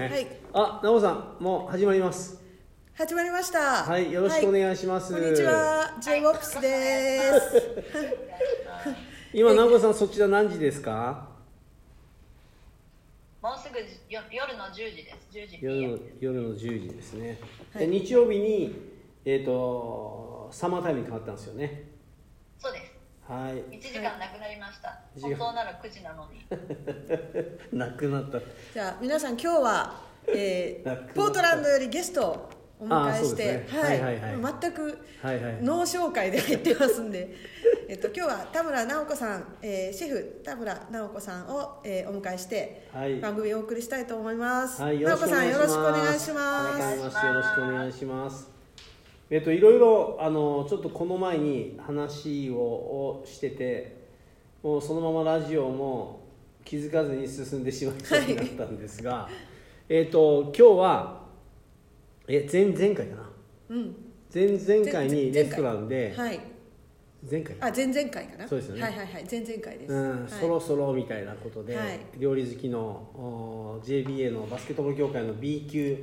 ね。はいあ、なおさん、もう始まります。始まりましたはい、よろしくお願いします。こんにちは J ボックスです 今、なおさん、そちら何時ですか？もうすぐよ夜の10時です。10時夜の、夜の10時ですね。はいで日曜日に、えっ、と、サマータイムに変わったんですよね。はい。1時間なくなりました。本当なら9時なのに。なくなった。じゃあ皆さん今日は、えー、ポートランドよりゲストをお迎えして、ねはいはいはい全くはいはい。脳紹介で入ってますんでえっと今日は田村直子さん、えー、シェフ田村直子さんを、えー、お迎えしてはい。番組をお送りしたいと思います、はい、直子さんよろしくお願いし改ますよろしくお願いします。えっといろいろあのちょっとこの前に話ををしてて、もうそのままラジオも気づかずに進んでしまいそうになったんですが、えっと今日はえ前前回かな？うん。前々回に前レストランではい。前回？あ前々回かな？そうですよね。はいはいはい。前々回です、うん、はい。そろそろみたいなことで、はい。料理好きのお JBA のバスケットボール協会の B 級、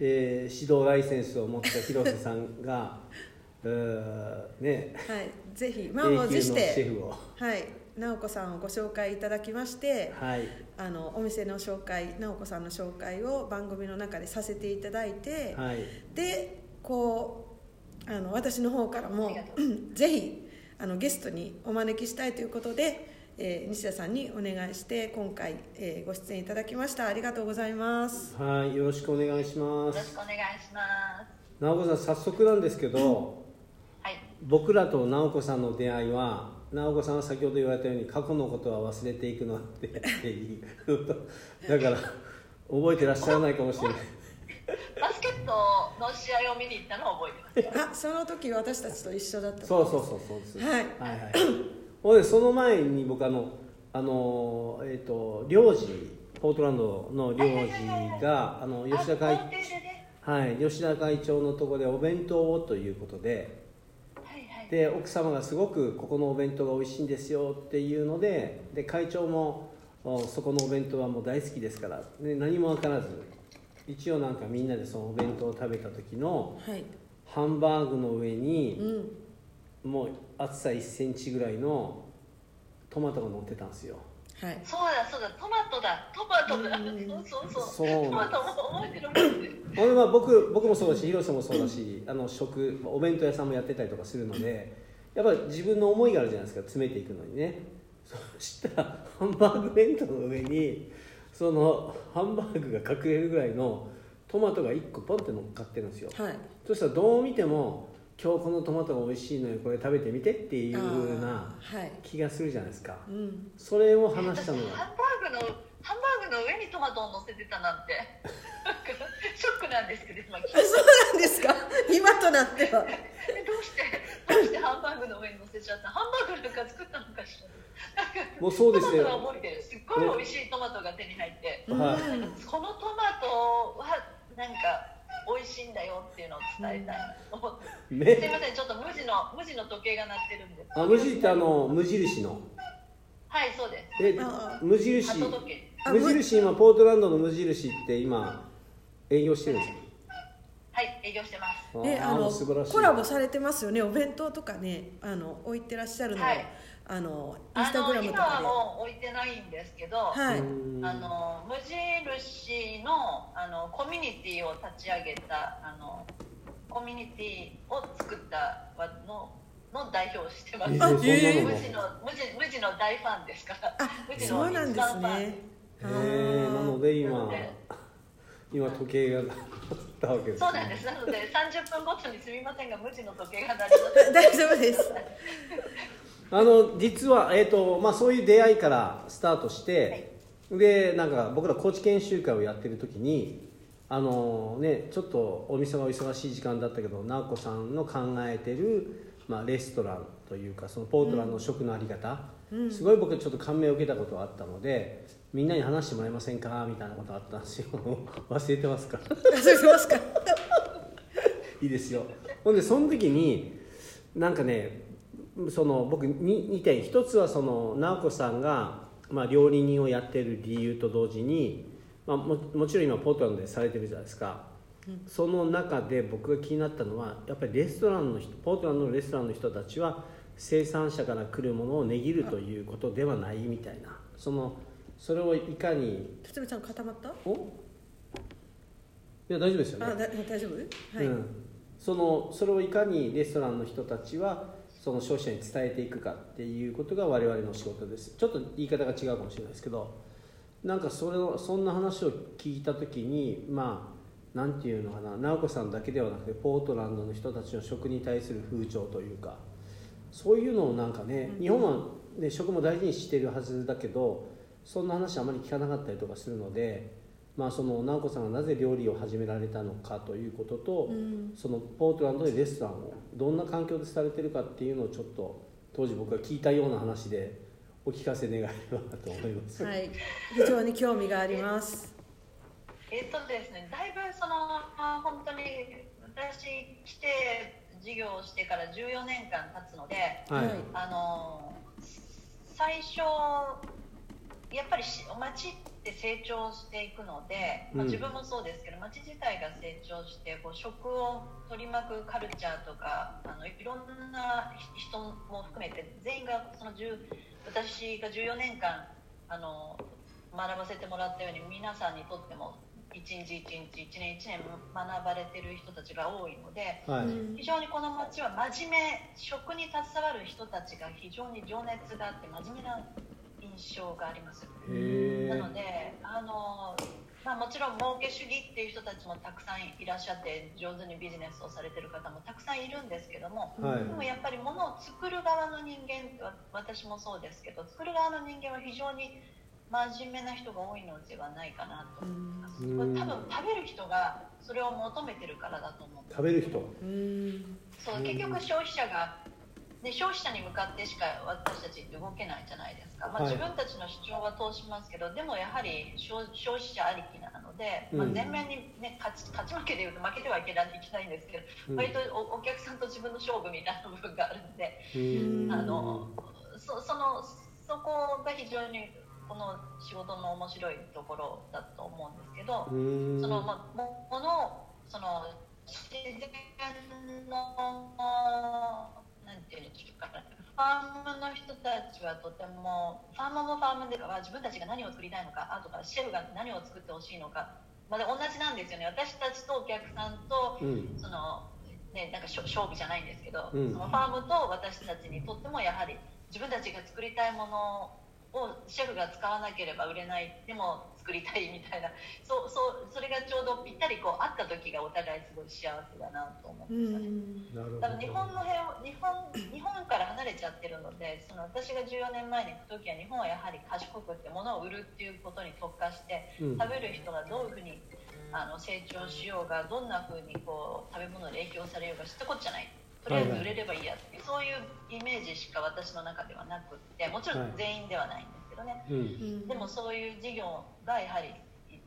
えー指導ライセンスを持った広瀬さんが ねはい、ぜひ満を級のシ持してェフを。はい直子さんをご紹介いただきましてはい。あのお店の紹介直子さんの紹介を番組の中でさせていただいて、はい。でこうあの私の方からも ぜひあのゲストにお招きしたいということで、えー西田さんにお願いして今回、えーご出演いただきました。ありがとうございます。はいよろしくお願いします。よろしくお願いします。直子さん早速なんですけどはい。僕らと直子さんの出会いは直子さんは先ほど言われたように過去のことは忘れていくのって っていうだから覚えてらっしゃらないかもしれない。バスケットの試合を見に行ったのを覚えてます。よ。あその時私たちと一緒だった。そうそうそうそうです。はいはいはいほんでその前に僕あのあのえっ、と領事ポートランドの領事があの吉田会。はい吉田会長のところでお弁当をということで。で奥様がすごくここのお弁当が美味しいんですよっていうのでで会長もおそこのお弁当はもう大好きですからで何も分からず一応なんかみんなでそのお弁当を食べた時のはいハンバーグの上にうんもう厚さ1センチぐらいのトマトが乗ってたんですよ。はい。そうだそうだトマトだ。トマトだ。うん。そうそうそう。そうトマトも覚えてる覚えてる。ほんでまあ僕僕もそうだし広瀬もそうだしあの食お弁当屋さんもやってたりとかするのでやっぱり自分の思いがあるじゃないですか詰めていくのにね。そしたらハンバーグ弁当の上にそのハンバーグが隠れるぐらいのトマトが1個ポンって乗っかってるんですよ。はい。そしたらどう見ても今日このトマトが美味しいのよこれ食べてみてっていう風なあーはい。気がするじゃないですか。うん。それを話したのが私ハンバーグのハンバーグの上にトマトを乗せてたなんて。ショックなんですけど今聞いて。あそうなんですか？今となっては。えどうしてどうしてハンバーグの上に乗せちゃった？ハンバーグなんか作ったのかしら？もうそうですねトマトが覚えてるすっごい美味しいトマトが手に入って。このトマトはなんか美味しいんだよっていうのを伝えたい。なと思って、すいねませんちょっと無地の無地の時計が鳴ってるんです。あ無印ってあの無印の。はいそうです。えあ無印。無印今ポートランドの無印って今営業してるんですはい営業してます。かね、あのコラボされてますよね。お弁当とかねあの置いてらっしゃるのを、はい。あのインあスタグラの今はムとかもう置いてないんですけど、ではい。うんあの無印のあのコミュニティを立ち上げたあのコミュニティを作ったわのの代表をしてます。えー無地の無地無地の大ファンですから。あ無地のそうなんですね。えー、なので今今時計がたわけです、そうなんです。なので30分ごとにすみませんが無地の時計が鳴ります。大丈夫ですあの実は、えーとまあ、そういう出会いからスタートして、でなんか僕ら高知研修会をやってる時にあの、ね、ちょっとお店がお忙しい時間だったけど直子さんの考えてる、まあ、レストランというかそのポートランドの食のあり方、すごい僕ちょっと感銘を受けたことがあったのでみんなに話してもらえませんかみたいなことがあったんですよ。忘れてますか？忘れてますか？いいですよ。ほんでその時になんかねその僕に2点一つはその直子さんが、まあ、料理人をやってる理由と同時にまあ、ももちろん今ポートランドでされてるじゃないですか、その中で僕が気になったのはやっぱりレストランの人ポートランドのレストランの人たちは生産者から来るものを値切るということではないみたいな。そのそれをいかに辰巳ちゃん固まった？お？いや大丈夫ですよあねだ大丈夫？はい、うん、そのそれをいかにレストランの人たちはその消費者に伝えていくかっていうことが我々の仕事です。ちょっと言い方が違うかもしれないですけどなんかそれをそんな話を聞いた時にまあなんていうのかな直子さんだけではなくてポートランドの人たちの食に対する風潮というかそういうのをなんかね、日本は、ね、食も大事にしてるはずだけどそんな話あまり聞かなかったりとかするので、まあ、その直子さんがなぜ料理を始められたのかということと、うんそのポートランドでレストランをどんな環境でされてるかっていうのをちょっと当時僕が聞いたような話でお聞かせ願えればなと思います。はい、非常に興味があります。えっとですね、だいぶそのあ本当に私来て授業をしてから14年間経つので、はい、はいあの最初やっぱりし町って成長していくので、まあうん。自分もそうですけど町自体が成長してこう食を取り巻くカルチャーとかあのいろんな人も含めて全員がその10私が14年間あの学ばせてもらったように皆さんにとっても一日一日一年一年学ばれてる人たちが多いので。はい。うん非常にこの町は真面目食に携わる人たちが非常に情熱があって真面目な印象があります。へなのであの、まあ、もちろん儲け主義っていう人たちもたくさんいらっしゃって上手にビジネスをされてる方もたくさんいるんですけどもえはい。でもやっぱり物を作る側の人間わ私もそうですけど作る側の人間は非常に真面目な人が多いのではないかなと思います。うん。これ多分食べる人がそれを求めてるからだと思う食べる人。うん。そう結局消費者がで消費者に向かってしか私たちって動けないじゃないですか、まあ、はい。自分たちの主張は通しますけどでもやはり消消費者ありきなので、まあうん、全面に、ね、勝ち勝ち負けでいうと負けてはいけないいけないんですけど、うん。割とおお客さんと自分の勝負みたいな部分があるので、うん。あのそそのそこが非常にこの仕事の面白いところだと思うんですけど。うん。そのまあもものをその自然のなんていうんでしょうかファームの人たちはとてもファームもファームでは自分たちが何を作りたいのかあとからシェフが何を作ってほしいのかまだ同じなんですよね。私たちとお客さんとうん。そのねなんか勝負じゃないんですけど、うん。そのファームと私たちにとってもやはり自分たちが作りたいものをシェフが使わなければ売れないでも作りたいみたいな。そうそうそれがちょうどぴったりこう会った時がお互いすごい幸せだなと思ううん。ですよね。多分日本の辺を日本日本から離れちゃってるのでその私が14年前に行く時は日本はやはり賢くって物を売るっていうことに特化してうん。食べる人がどういうふうにあの成長しようがどんなふうにこう食べ物で影響されようが知ったことじゃないとりあえず売れればいいやっていう、そういうイメージしか私の中ではなくってもちろん全員ではないんですけどね、うん。うん。でもそういう事業がやはり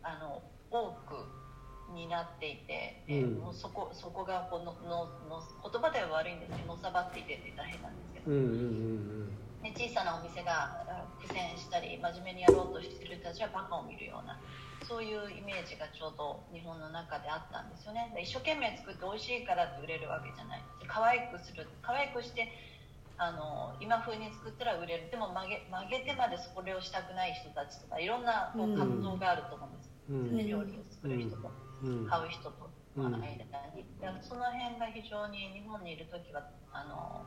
あの多くになっていて、えうん。もうそこそこがこののの言葉では悪いんですけどのさばっていてって言ったら変なんですけど、うんうんうんね、小さなお店があ苦戦したり真面目にやろうとしている人たちはバカを見るようなそういうイメージがちょうど日本の中であったんですよね。で一生懸命作って美味しいからって売れるわけじゃない。可愛くする可愛くしてあの今風に作ったら売れる。でも曲げ曲げてまでそれをしたくない人たちとかいろんなこううん。葛藤があると思うんです、うん。ね料理を作る人とうん。買う人とうん。の間に、その辺が非常に日本にいる時はあの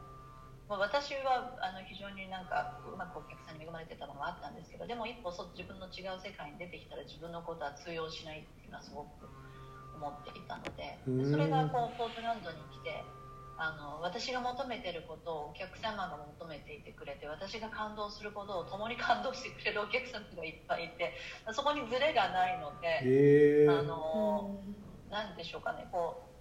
まあ私はあの非常になんかうまくお客さんに恵まれてたのもあったんですけどでも一歩そ自分の違う世界に出てきたら自分のことは通用しないっていうのはすごく思っていたのででそれがこうポートランドに来てあの私が求めてることをお客様が求めていてくれて私が感動することを共に感動してくれる お客様がいっぱいいてそこにズレがないので。へえあのなんでしょうかねこう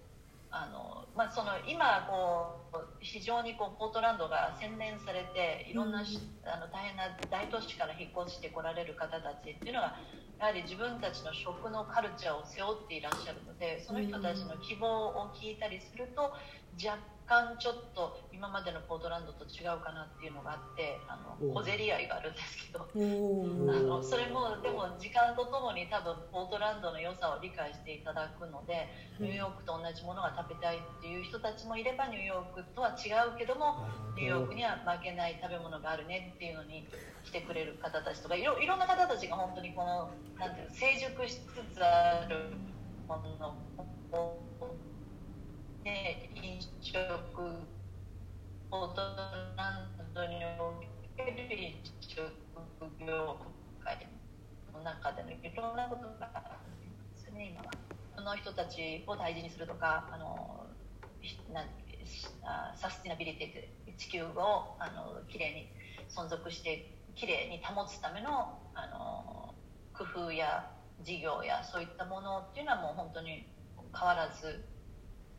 あの、まあ、その今こう非常にこうポートランドが洗練されていろんなし、あの大変な大都市から引っ越してこられる方たちっていうのはやはり自分たちの食のカルチャーを背負っていらっしゃるのでその人たちの希望を聞いたりすると若干ちょっと今までのポートランドと違うかなっていうのがあってあの小競り合いがあるんですけど。お あーのそれもでも時間とともに多分ポートランドの良さを理解していただくのでニューヨークと同じものが食べたいっていう人たちもいればニューヨークとは違うけどもニューヨークには負けない食べ物があるねっていうのに来てくれる方たちとかいろいろんな方たちが本当にこのなんていうの成熟しつつあるもの。を、ね、飲食ポートランドにおける飲食業界の中でのいろんなことがあるんですね今は。その人たちを大事にするとかあのなあサスティナビリティって地球をあのきれいに存続してきれいに保つためのあの工夫や事業やそういったものっていうのはもう本当に変わらず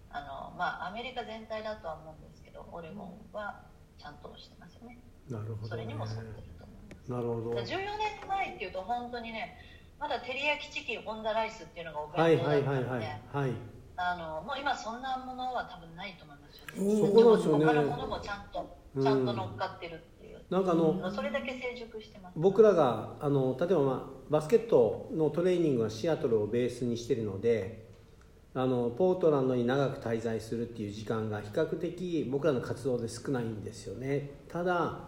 あの、まあ、アメリカ全体だとは思うんですけどオレゴンはちゃんとしてますよね。なるほど、ね、それにも沿ってると思います。なるほど。14年前っていうと本当にねまだ照り焼きチキンオン・ザ・ライスっていうのがおはい弁当だったはいはいはい。あのもう今そんなものは多分ないと思いますようんねそこですよね。他のものもちゃんとうん。ちゃんと乗っかってるっていう、なんかあのそれだけ成熟してます。僕らがあの例えば、まあ、バスケットのトレーニングはシアトルをベースにしているのであのポートランドに長く滞在するっていう時間が比較的僕らの活動で少ないんですよね。ただ、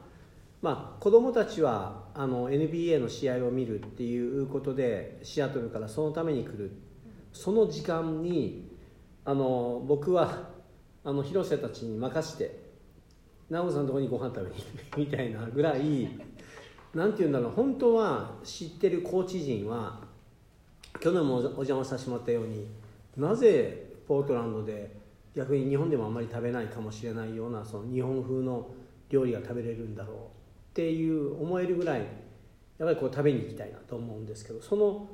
まあ、子供たちはあの NBA の試合を見るっていうことでシアトルからそのために来る。その時間にあの僕はあの広瀬たちに任して直子さんのとこにご飯食べに行く みたいなぐらいなんて言うんだろう本当は知ってるコーチ陣は去年もお邪魔させてもらったようになぜポートランドで逆に日本でもあんまり食べないかもしれないようなその日本風の料理が食べれるんだろうっていう思えるぐらいやっぱりこう食べに行きたいなと思うんですけどその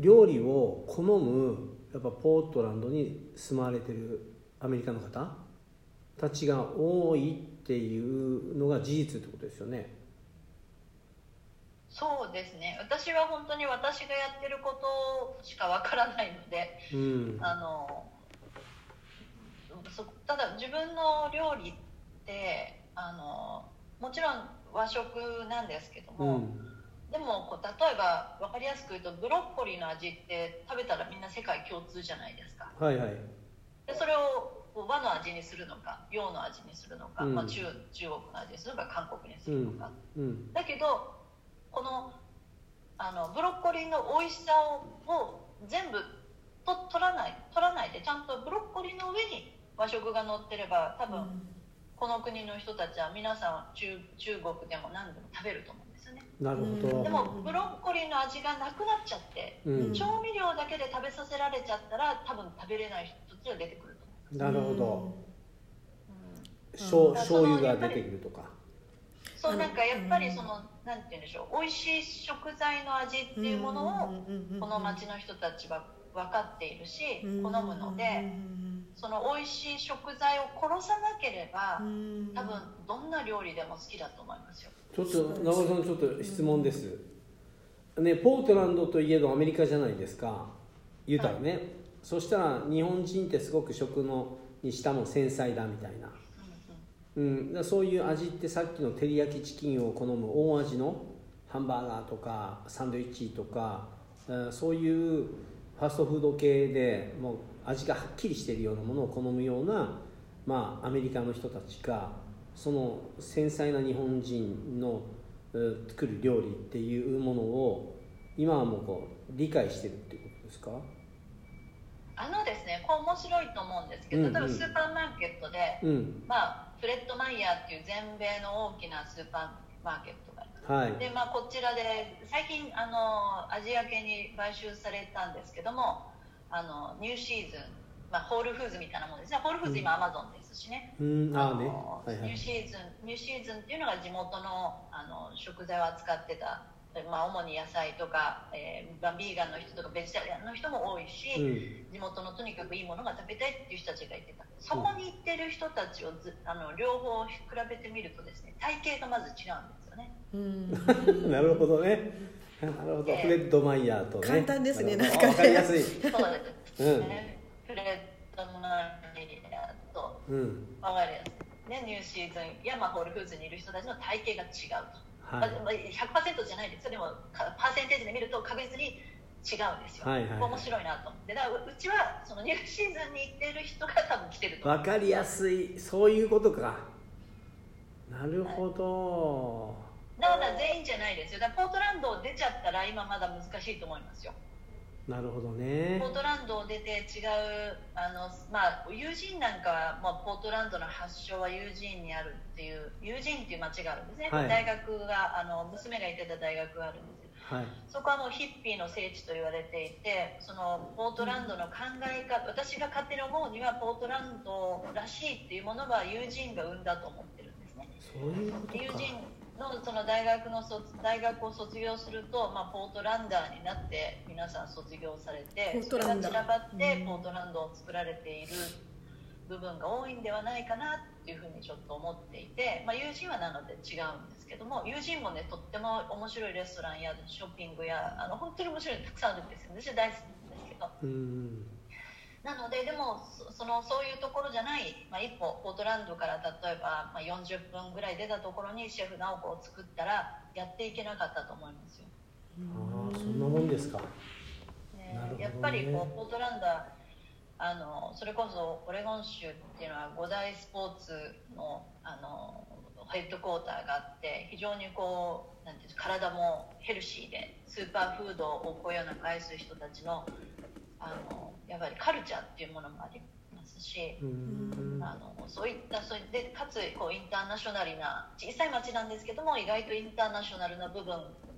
料理を好むやっぱポートランドに住まわれてるアメリカの方たちが多いっていうのが事実ってことですよね。そうですね。私は本当に私がやってることしかわからないのでうん、あのそただ自分の料理ってあのもちろん和食なんですけども、うん。でもこう例えば分かりやすく言うとブロッコリーの味って食べたらみんな世界共通じゃないですか。はいはい。でそれをこう和の味にするのか洋の味にするのか、うん。まあ、中中国の味にするのか韓国にするのか、うん。だけどこのあのブロッコリーの美味しさをを全部と取らない取らないでちゃんとブロッコリーの上に和食が乗ってれば多分、この国の人たちは皆さん中中国でも何でも食べると思うんですよね。なるほど、でもブロッコリーの味がなくなっちゃってうん、調味料だけで食べさせられちゃったら多分食べれない人たちが出てくると思なるほど。う、うん。醤うん。醤油が出てくるとかそうなんかやっぱりそのなんて言うんでしょう美味しい食材の味っていうものをこの町の人たちは分かっているし好むのでその美味しい食材を殺さなければ多分どんな料理でも好きだと思いますよ。ちょっと長尾さんちょっと質問です、ねポートランドといえどアメリカじゃないですか。言うたらね、そしたら日本人ってすごく食のにしたも繊細だみたいな、うん、そういう味ってさっきの照り焼きチキンを好む大味のハンバーガーとかサンドイッチとか、うんそういうファストフード系でもう味がはっきりしているようなものを好むような、まあ、アメリカの人たちがその繊細な日本人のうん作る料理っていうものを今はもうこう理解してるっていうことですか？あのですねこれ面白いと思うんですけどうんうん。例えばスーパーマーケットで、うん。まあ、フレッドマイヤーっていう全米の大きなスーパーマーケットがありますはい。で、まあ、こちらで最近あのアジア系に買収されたんですけどもあのニューシーズン、まあ、ホールフーズみたいなものですね。ホールフーズ今アマゾンですしね、うん。ああね。のはいはい。ニューシーズンニューシーズンっていうのが地元のあの食材を扱ってた、まあ、主に野菜とか、えーまあ、ビーガンの人とかベジタリアンの人も多いし、うん。地元のとにかくいいものが食べたいっていう人たちがいてた。そこに行ってる人たちをずあの両方比べてみるとですね体型がまず違うんですよね。うん。なるほどね。なるほど、ええフレッド・マイヤーとね。簡単ですねなんかね。わかりやすい。そうですうフレッドマイヤーとうん。わかりやすい、ね、ニューシーズンや、まあ、ホールフーズにいる人たちの体型が違うと、はい。まあまあ100%じゃないですよ。でもかパーセンテージで見ると確実に違うんですよ、はいはいはい。面白いなと。思ってだからううちはそのニューシーズンに行ってる人が多分来てると。思うわかりやすい。そういうことか。なるほど、だから全員じゃないですよ。だからポートランドを出ちゃったら今まだ難しいと思いますよなるほどね。ポートランドを出て違うあの、まあ、ユージーンなんかは、まあ、ポートランドの発祥はユージーンにあるっていうユージーンっていう町があるんですね、はい。大学があの娘が行ってた大学があるんですよ。はい。そこはもうヒッピーの聖地と言われていてそのポートランドの考え方私が勝手に思うにはポートランドらしいっていうものはユージーンが生んだと思ってるんですね。そういうことか。友人のその大学の卒大学を卒業すると、まあ、ポートランダーになって皆さん卒業されてそれが散らばってうん。ポートランドを作られている部分が多いんではないかなっていうふうにちょっと思っていて、まあ、友人はなので違うんですけども友人もねとっても面白いレストランやショッピングやあの本当に面白いのたくさんあるんですよ私は大好きなんですけど。うんなのででもそそのそういうところじゃない、まあ、一歩ポートランドから例えば、まあ、40分ぐらい出たところにシェフ直子を作ったらやっていけなかったと思いますよ、ああそんなもんですか。ねね。やっぱりこうポートランドはあのそれこそオレゴン州っていうのは五大スポーツのあのヘッドクォーターがあって非常にこうなんていう体もヘルシーでスーパーフードをこよなく愛する人たちのあのやっぱりカルチャーっていうものもありますし、うんあのそういったそれでかつこうインターナショナルな小さい町なんですけども意外とインターナショナルな部分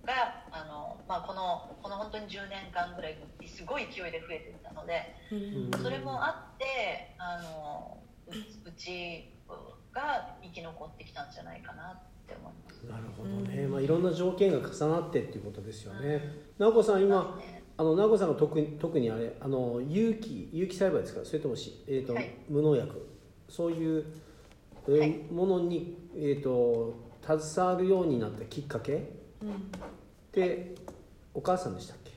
があの、まあ、このこの本当に10年間ぐらいすごい勢いで増えていったのでうんそれもあってあのううちが生き残ってきたんじゃないかなって思います。なるほどね、まあ、いろんな条件が重なってっていうことですよねうん直子さん今ねあの直子さんが特に特にあれあの有機有機栽培ですか？それともし、えーとはい。無農薬？そういう、えーはい。ものに、えー、と携わるようになったきっかけ？ってお母さんでしたっけ？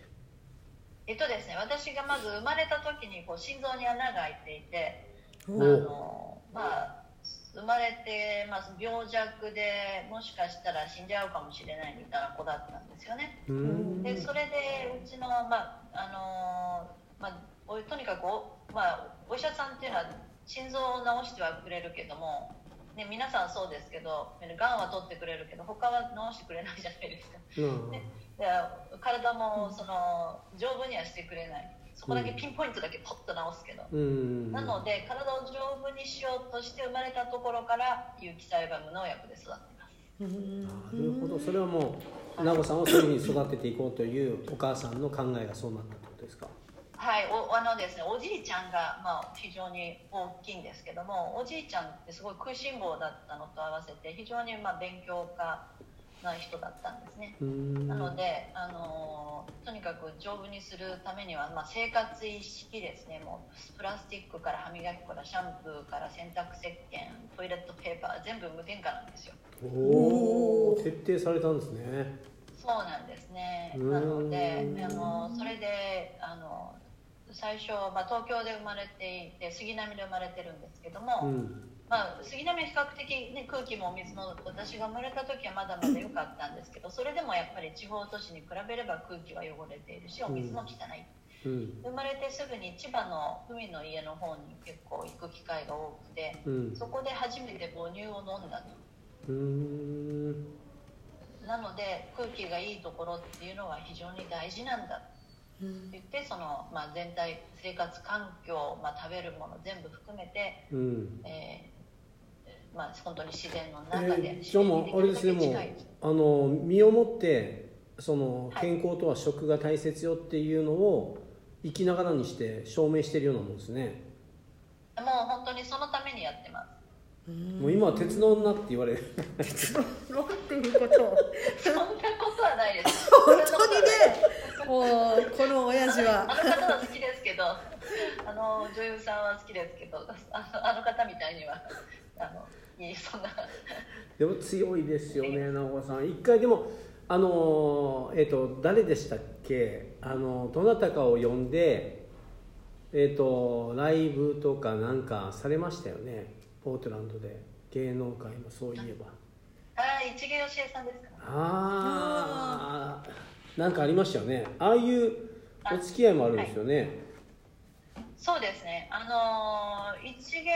えっとですね、私がまず生まれた時にこう心臓に穴が開いていてあおの、まあ、生まれて、まあ、病弱でもしかしたら死んじゃうかもしれないみたいな子だったんですよね。でそれでうちの,、まああのまあ、おとにかくお,、まあ、お医者さんっていうのは心臓を治してはくれるけども、ね、皆さんそうですけどがんは取ってくれるけど他は治してくれないじゃないですか。うんねで体もその丈夫にはしてくれないそこだけピンポイントだけポッと治すけど、うん。なので体を丈夫にしようとして生まれたところから有機栽培無農薬で育ってます。なるほど。それはもう直子さんをそういうふうに育てていこうというお母さんの考えがそうなったってことですか？はい。おあのですねおじいちゃんが、まあ、非常に大きいんですけどもおじいちゃんってすごい食いしん坊だったのと合わせて非常にまあ勉強家な人だったんですね。なので、あのとにかく丈夫にするためには、まあ、生活意識ですね。もうプラスチックから歯磨きからシャンプーから洗濯石鹸トイレットペーパー全部無添加なんですよ。おお徹底されたんですね。そうなんですね。なのであのそれであの最初、まあ、東京で生まれていて杉並で生まれてるんですけども、うんまあ、杉並は比較的、ね、空気もお水も私が生まれた時はまだまだ良かったんですけどそれでもやっぱり地方都市に比べれば空気は汚れているしお水も汚い、うん。生まれてすぐに千葉の海の家の方に結構行く機会が多くてうん。そこで初めて母乳を飲んだと。なので空気がいいところっていうのは非常に大事なんだ。って言ってその、まあ、全体生活環境、まあ、食べるもの全部含めて、うん。えーまあ、本当に自然の中で、えーじゃあもうあれですねもうあの身をもってそのはい。健康とは食が大切よっていうのを生きながらにして証明してるようなもんですね、もう本当にそのためにやってます。もう今は鉄道になって言われる。なんていうこと。をそんなことはないです。本当にね。もうこの親父は。あの方は好きですけどあの女優さんは好きですけどあのあの方みたいにはあのいいそんな。でも強いですよね直子さん。一回でもあのえっ、と誰でしたっけ？あのどなたかを呼んでえっ、とライブとかなんかされましたよね？ポートランドで。芸能界のそういえば。ああ一芸よしえさんですか？ああなんかありましたよね。ああいうお付き合いもあるんですよね、そうですね。あのー一芸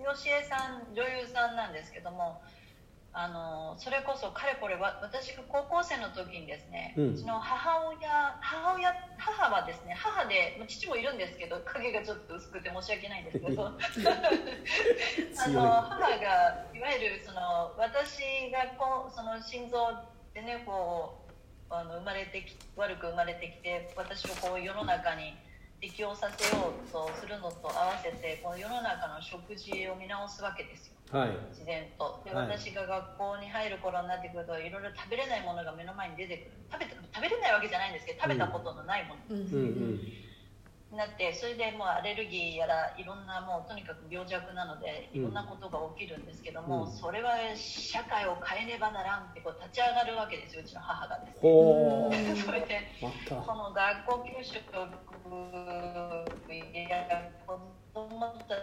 よしえさん女優さんなんですけどもあのーそれこそかれこれわ私が高校生の時にですね、ううんちの母親母親母はですね母で父もいるんですけど影がちょっと薄くて申し訳ないんですけど。あの母がいわゆるその私がこうその心臓でねこうあの生まれてき悪く生まれてきて私をこう世の中に適応させようとするのと合わせてこの世の中の食事を見直すわけですよ。はい。自然と。で、はい。私が学校に入る頃になってくるといろいろ食べれないものが目の前に出てくる。食べて食べれないわけじゃないんですけど食べたことのないもの。うん。うんうん。になってそれでもうアレルギーやらいろんなもうとにかく病弱なのでいろんなことが起きるんですけども、うん。それは社会を変えねばならんってこう立ち上がるわけですようちの母がですね。それでこの学校給食や子供た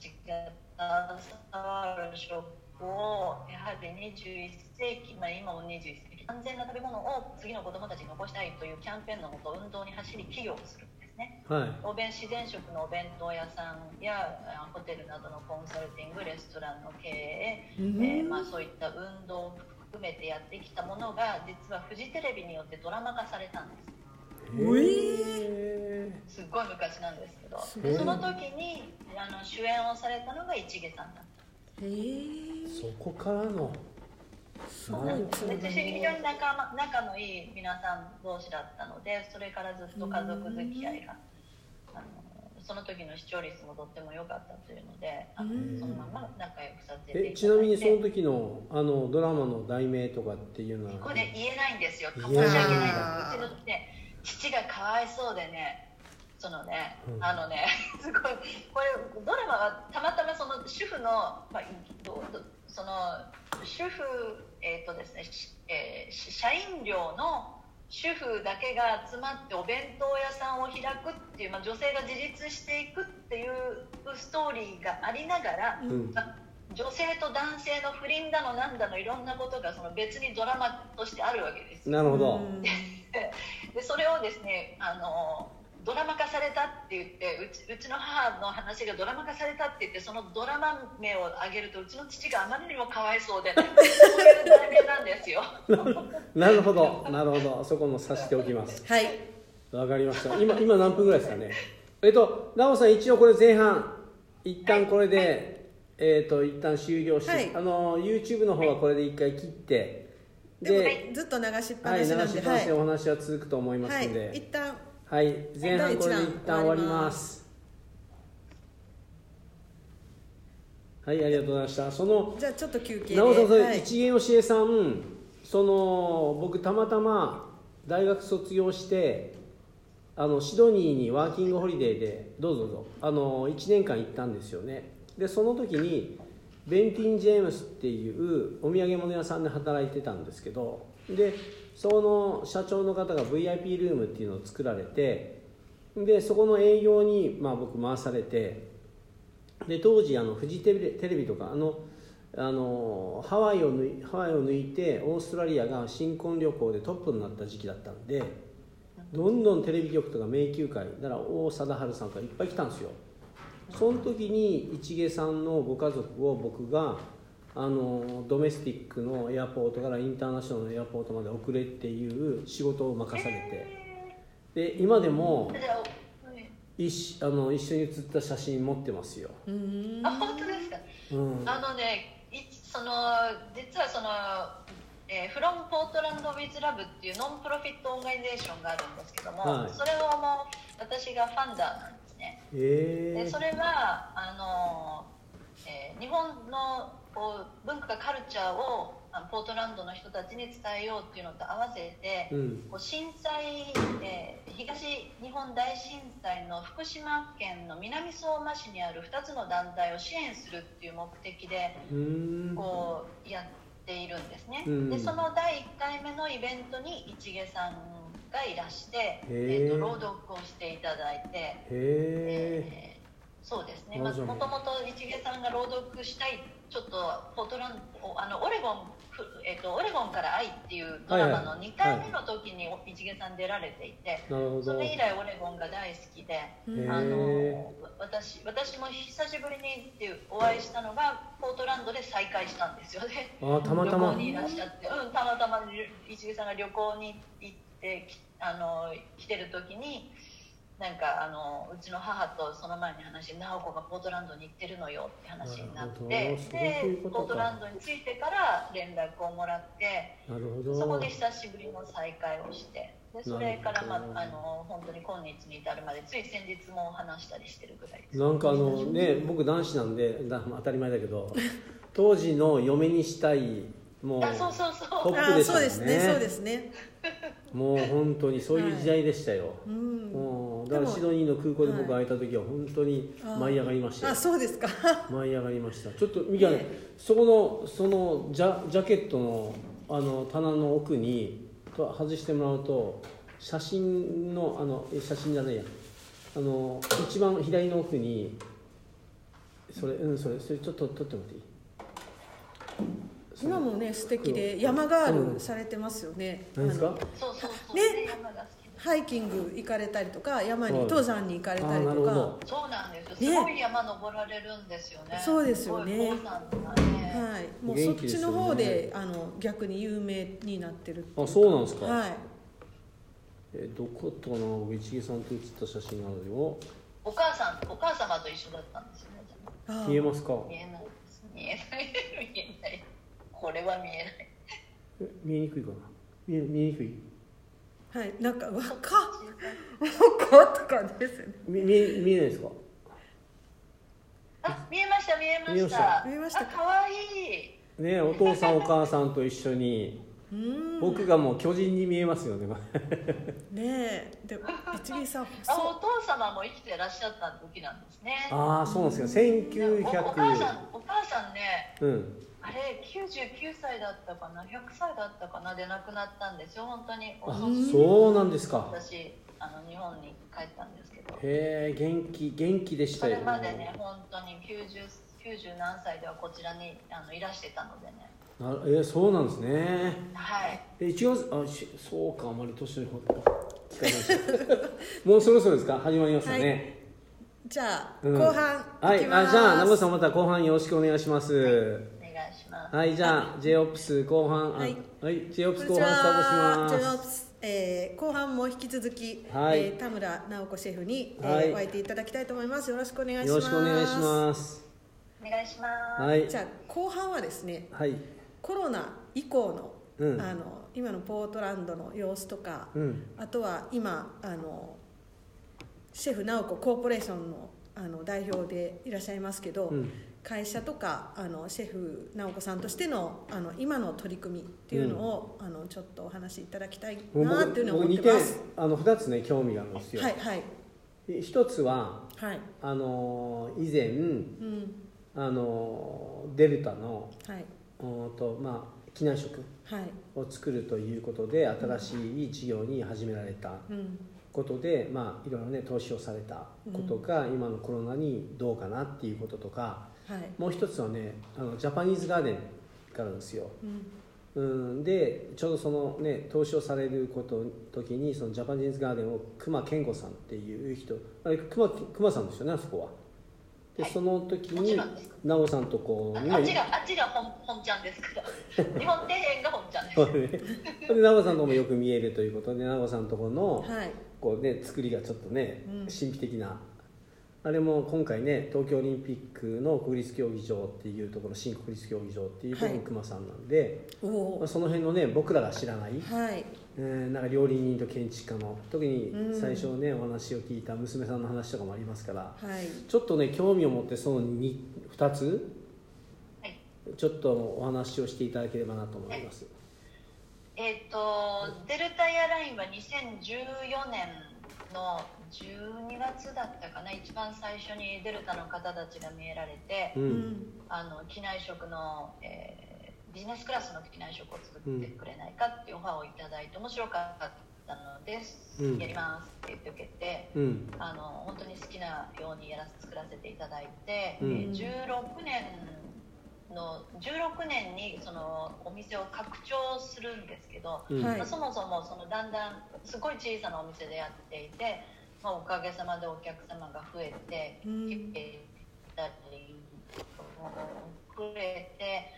ちが携わる食をやはり21世紀、まあ、今も21世紀安全な食べ物を次の子供たちに残したいというキャンペーンのもと運動に走り企業をするんですね。はい。お弁自然食のお弁当屋さんやあホテルなどのコンサルティングレストランの経営、うん。えーまあ、そういった運動を含めてやってきたものが実はフジテレビによってドラマ化されたんです。うへすっごい昔なんですけど。その時にあの主演をされたのが市毛さんだった。へえ。ーそこからのすごいなるつながで非り常に仲間仲のいい皆さん同士だったのでそれからずっと家族付き合いがあのその時の視聴率もとっても良かったというのであのうん。そのまま仲良くさせていただいて。えちなみにその時のあのドラマの題名とかっていうのは？これ言えないんですよ。申し訳ないです。うちのね父がかわいそうでねそのね、うん。あのね すごいこれドラマはたまたまその主婦の、まあ、どどその主婦えっ、とですね、しえーし社員寮の主婦だけが集まってお弁当屋さんを開くっていう、まあ、女性が自立していくっていうストーリーがありながら、うん。まあ女性と男性の不倫だのなんだのいろんなことがその別にドラマとしてあるわけです。なるほど。うん。でそれをですねあのドラマ化されたって言ってうちうちの母の話がドラマ化されたって言ってそのドラマ名を挙げるとうちの父があまりにもかわいそうでそういう題名なんですよ。なるほど。なるほど。そこもさしておきます。はい。わかりました。今今何分ぐらいですかね？えっと奈緒さん一応これ前半。一旦これで、えっと一旦終了して、はい。あの YouTube の方はこれで一回切って。でずっと流しっぱはい流なしなんでしっぱなしでお話は続くと思いますはい。ので、一旦はい、前半これで一旦終わりま。ますはい、ありがとうございました。その、じゃあちょっと休憩でなおさん、それ、はい一元教えさん、その、僕たまたま大学卒業して、あのシドニーにワーキングホリデーでどうぞどうぞあの1年間行ったんですよねでその時にベンティン・ジェームスっていうお土産物屋さんで働いてたんですけどでその社長の方が VIP ルームっていうのを作られてでそこの営業に、まあ、僕回されてで当時あのフジテレビテレビとかあのあのハワイを抜いハワイを抜いてオーストラリアが新婚旅行でトップになった時期だったんでどんどんテレビ局とか迷宮会だから王貞治さんとかいっぱい来たんですよ。その時に市毛さんのご家族を僕があのドメスティックのエアポートからインターナショナルのエアポートまで送れっていう仕事を任されて。で今でも一あの一緒に写った写真持ってますよ、あ本当ですか？うん、あのねいその実はその、えー、フロムポートランド・ウィズ・ラブっていうノンプロフィットオーガニゼーションがあるんですけども、はい。それをもう私がファンダーなんですね。へえでそれはあの、えー日本のこう文化カルチャーをポートランドの人たちに伝えようっていうのと合わせて、うん。こう震災、えー東日本大震災の福島県の南相馬市にある2つの団体を支援するっていう目的でこうやっているんですね、うん。でその第1回目のイベントに市毛さんがいらして、えーと朗読をしていただいて、えーそうですね、まあ、あじゃあもともと市毛さんが朗読したいちょっとポートランドあのオレゴン、ふえっとオレゴンから愛っていうドラマの2回目の時に市毛さん出られていて、なるほど。それ以来オレゴンが大好きで、うんあへの私私も久しぶりにっていうお会いしたのがポートランドで再会したんですよね。あたまたま。旅行にいらっしゃって、うん、たまたま市毛さんが旅行に行ってきあの来てる時になんかあのうちの母とその前に話し直子がポートランドに行ってるのよって話になってでポートランドに着いてから連絡をもらってなるほど。そこで久しぶりの再会をしてでそれから、まあ、あの本当に今日に至るまでつい先日も話したりしてるぐらいです。なんかあのね僕男子なんでだ当たり前だけど当時の嫁にしたいもうあそうそうそう。トップあでしたもんね。そうですねそうですね。もう本当にそういう時代でしたよ、うん。もうだからシドニーの空港で僕は会えた時は本当に舞い上がりましたよ。あそうですか。舞い上がりました。ちょっとミカねそこのそのジャジャケットのあの棚の奥にと外してもらうと写真のあのえ写真じゃないや。あの一番左の奥にそれうんそれそれちょっと撮ってもらっていい？今もね素敵で山ガールされてますよね、何ですか？あのそうそうそう。ねハイキング行かれたりとか山にはい。登山に行かれたりあーなるとかほど。そうなんですよ。ね。すごい山登られるんですよね。そうですよね。ね。はい、もう元そっちの方であの逆に有名になってるっていあそうなんですか、はい。えどこだったかな僕一木さんと写った写真があるよお母さん、お母様と一緒だったんですよね。見えますか？見えないです。見えない。見えない。これは見えない。え見えにくいかな？見え見えにくい？はいなんか若っ若っとかですよね。見見え見えないですか？あ、見えました。見えま見えまし。した。見えましたあ、可愛いねお父さんお母さんと一緒に。僕がもう巨人に見えますよね。ねえ。で一木さんあ、細お父様も生きてらっしゃった時なんですね。ああそうなんですよ。おお母さ1900ん、お母さんね。うんあれ99歳だったかな？100歳だったかな？で亡くなったんですよ。本当に。あそうなんですか。私あの日本に帰ったんですけど。へえ元気元気でしそたよ。れまでね本当に 90, 90何歳ではこちらにあのいらしてたのでね。なえーそうなんですね。はい。え1月あしそうかあまり年の方聞かない。もうそろそろですか？始まりますよね、じゃあ、うん。後半はいいきます。あじゃあ名越さんまた後半よろしくお願いします。お願い。しますはい、じゃあ j オプス後半あはい。はい、J オプス後半スタートしはジェノまプスえー後半も引き続き、はい。えー田村直子シェフに、えーはい。お会いていただきたいと思います。よろしくお願いしますす。よろしくお願いします。お願いします、はい。じゃあ後半はですねはい。コロナ以降の,、うん。あの今のポートランドの様子とか、うん。あとは今あのシェフ直子コーポレーションのあの代表でいらっしゃいますけど、うん会社とかあのシェフ直子さんとしてのあの今の取り組みっていうのを、あのちょっとお話しいただきたいなっていうのを僕2点思ってます。あの2つね興味があるんですよ、はいはい。一つははい。あの以前うん。あのデルタのはい。おとまあ機内食はい。を作るということで新しい事業に始められたうん。ことで、まあ、いろいろね投資をされたことが今のコロナにどうかなっていうこととかはい。もう一つはねあのジャパニーズガーデンがあるんですよ、うん。うん、でちょうどそのね投資をされること時にそのジャパニーズガーデンを熊健吾さんっていう人あれ熊熊さんですよねあそこは。で、はい。その時にろんです。直子さんとこうああっちがあっちが本本ちゃんですから 日本庭園が本ちゃんです。そうね。で直子さんとこもよく見えるということで直子さんのとこのはい。こうね作りがちょっとね、うん。神秘的なあれも今回ね東京オリンピックの国立競技場っていうところ新国立競技場っていうところはい。の熊さんなんで、おまあおその辺のね僕らが知らない、はい。えーなんか料理人と建築家の特にうん。最初ね、お話を聞いた娘さんの話とかもありますからはい。ちょっとね興味を持ってその 2, 2つはい。ちょっとお話をしていただければなと思います、えっ、とデルタエアラインは2014年の12月だったかな一番最初にデルタの方たちが見えられて、ううん。んあの機内食の、えービジネスクラスの機内食を作ってくれないかっていうオファーをいただいて面白かったのです、うん。やりますって言って受けてうん。あの本当に好きなようにやらせ作らせていただいて、うん。えー16年の16年にそのお店を拡張するんですけど、うん。そもそもそのだんだんすごい小さなお店でやっていて、まあ、おかげさまでお客様が増えてうん。来てたり増えて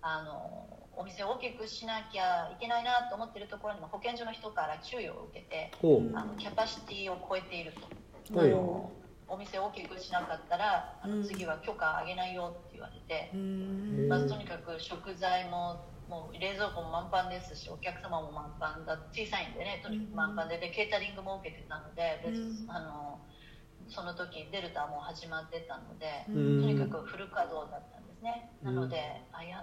あのお店を大きくしなきゃいけないなと思ってるところにも保健所の人から注意を受けてあのキャパシティを超えていると。お店を大きくしなかったらあうん。の次は許可あげないよって言われて、うん。まあ、とにかく食材ももう冷蔵庫も満帆ですしお客様も満帆だ小さいんでねとにかく満帆ででケータリングも受けてたのででうん。あのその時デルタも始まってたので、うん。とにかくフル稼働だったんですね、なのであいや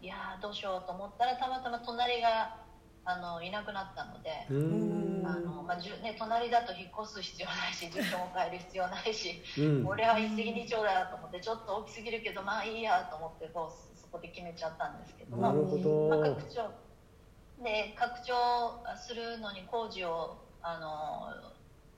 いやどうしようと思ったらたまたま隣があのいなくなったので。ううん。あのまあじゅね、隣だと引っ越す必要ないし住所も変える必要ないしうん。これは一石二鳥だと思ってちょっと大きすぎるけどまあいいやと思ってこうそこで決めちゃったんですけども、ほまあ、ど拡張で拡張するのに工事をあの、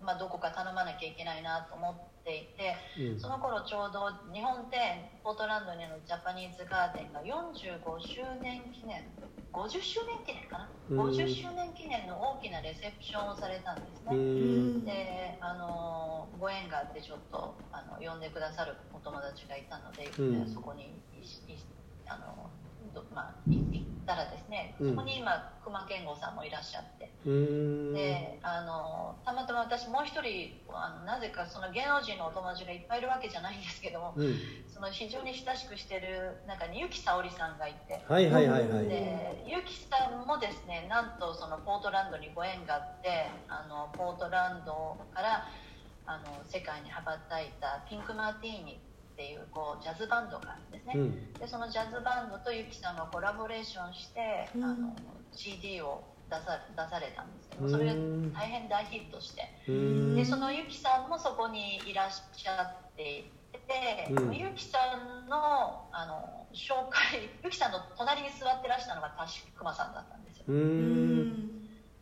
まあ、どこか頼まなきゃいけないなと思っていてうん。その頃ちょうど日本庭園ポートランドにあるジャパニーズガーデンが45周年記念50周年記念かな、うん。50周年記念の大きなレセプションをされたんですうね、ん。であのご縁があってちょっとあの呼んでくださるお友達がいたので、うん。そこにあのどまあ、い行ったらですね、うん。そこに今熊健吾さんもいらっしゃって、うん。であのたまたま私もう一人あのなぜかその芸能人のお友達がいっぱいいるわけじゃないんですけどもうん。その非常に親しくしてる中に結城沙織さんがいて。はいはいはいはい。でゆきさんもですねなんとそのポートランドにご縁があってあのポートランドからあの世界に羽ばたいたピンク・マーティーニっていうこうジャズバンドがあるんですね、うん。でそのジャズバンドとゆきさんがコラボレーションして、うん。あの CD を出さ出されたんですけどそれがうん大変大ヒットして。うん。でそのゆきさんもそこにいらっしゃっていて、うん。ゆきさんのあの紹介 ゆきさんの隣に座ってらしたのが確か熊さんだったんですよ。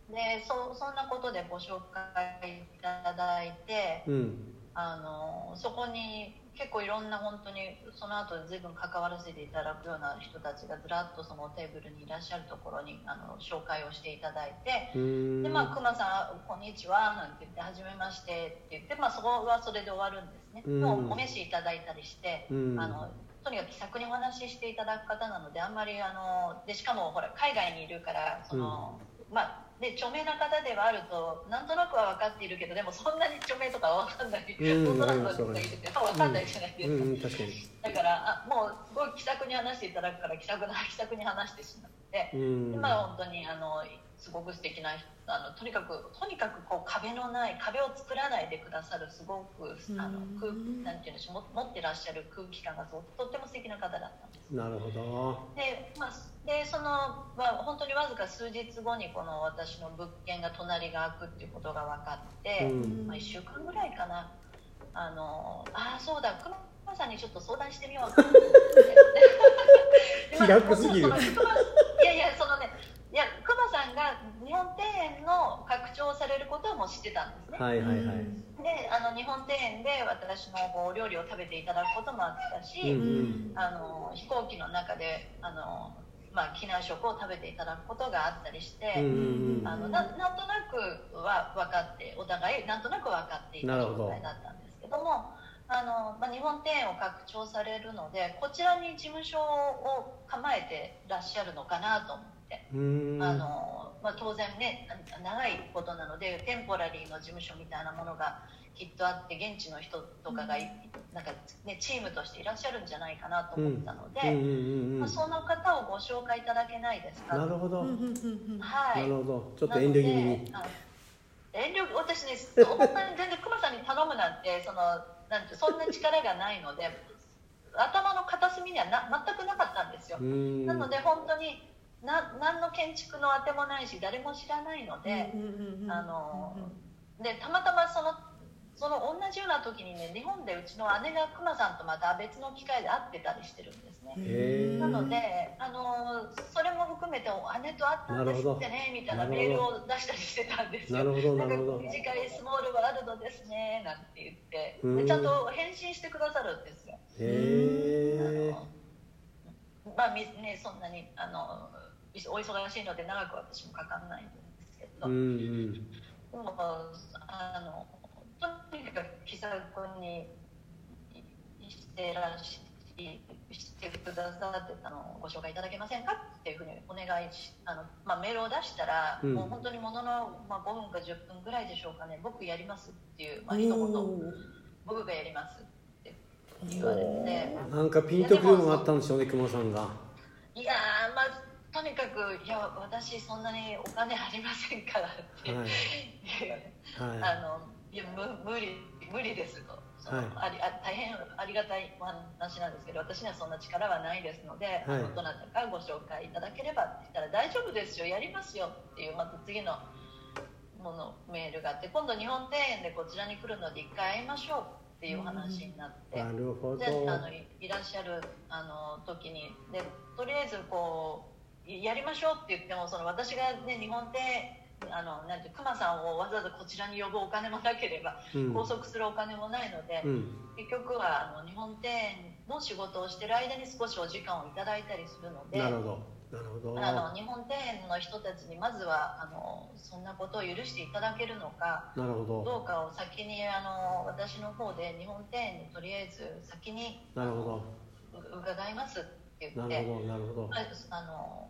でそそんなことでご紹介いただいてうん。あのそこに結構いろんな本当にその後随分関わらせていただくような人たちがずらっとそのテーブルにいらっしゃるところにあの紹介をしていただいてうん。でまあ、熊さん、こんにちはなんて言って、はじめましてって言って、まあ、そこはそれで終わるんですね、うん。もうお飯いただいたりして、うん。あのとにかく気さくにお話ししていただく方なので、あんまりあのでしかもほら海外にいるから、そのまあで著名な方ではあると、なんとなくは分かっているけど、でもそんなに著名とかは分かんない、うんポートランドにいるって分かんないじゃないですか。うん確かに。だからあもうすごい気さくに話していただくから気さくな気さくに話してしまって、うん。でまあ本当にあのすごく素敵なあのとにかくとにかくこう壁のない壁を作らないでくださるすごくあのうん空なんていうんでしょうも持ってらっしゃる空気感がととっても素敵な方だったんです。なるほど。で,、まあ、でその、まあ、本当にわずか数日後にこの私の物件が隣が空くっていうことが分かって、うん。まあ、1週間ぐらいかな。あのああそうだ熊さんにちょっと相談してみようと思って。気楽すぎる。いやいやそのねいや熊さんが日本庭園の拡張されることはもう知ってたんですね、はいはいはい。であの日本庭園で私のこうお料理を食べていただくこともあったし、うん。あの飛行機の中であの、まあ、機内食を食べていただくことがあったりして、あのななんとなくは分かってお互いなんとなく分かっていた状態だったんですけどもあの、まあ、日本庭園を拡張されるのでこちらに事務所を構えてらっしゃるのかなと思って。うんあのまあ、当然ね長いことなのでテンポラリーの事務所みたいなものがきっとあって現地の人とかがいなんか、ね、チームとしていらっしゃるんじゃないかなと思ったので、その方をご紹介いただけないですか？なるほど。はないるほど。ちょっと遠慮気味に。遠慮私ねそんなに全然熊さんに頼むなんてそのなんてそんな力がないので 頭の片隅にはな全くなかったんですよ。う。ん。なので本当にな何の建築のあてもないし誰も知らないので、あのでたまたまそのその同じような時にね日本でうちの姉がクマさんとまた別の機会で会ってたりしてるんですね。なのであのそれも含めてお姉と会ったんですってねみたいなメールを出したりしてたんですよ。なるほどなるほど。んか短いスモールワールドですねなんて言って。ちゃんと返信してくださるんですよ。へえまあみねそんなにあのお忙しいので長く私もかかんないんですけど、うんうん。でもあのとにかく気さくにしてらししてくださってたのをご紹介いただけませんかっていうふうにお願いしあの、まあ、メールを出したら、うん。もう本当にものの、まあ、5分か10分ぐらいでしょうかね。僕やりますっていう、まあ、一言僕がやりますって言われて。なんかピンとくるのがあったんでしょうね熊さんが。いやーまあとにかくいや私そんなにお金ありませんからって、はい。あはのいや無無理無理ですと。はい。ありあ大変ありがたいお話なんですけど私にはそんな力はないですので、はい。どなたかご紹介いただければって言ったら大丈夫ですよやりますよっていうまた次のものメールがあって今度日本庭園でこちらに来るので一回会いましょうっていうお話になって、いなるほど。であのいいらっしゃるあの時にでとりあえずこういやりましょうって言ってもその私が、ね、日本であのなんていう熊さんをわざわざこちらに呼ぶお金もなければ、うん。拘束するお金もないので、うん。結局はあの日本庭園の仕事をしてる間に少しお時間をいただいたりするのでなるほど。なるほど。あの日本庭園の人たちにまずはあのそんなことを許していただけるのかなるほど。どうかを先にあの私の方で日本庭園にとりあえず先になるほう伺いますってど言ってなるほどなるほど。まああの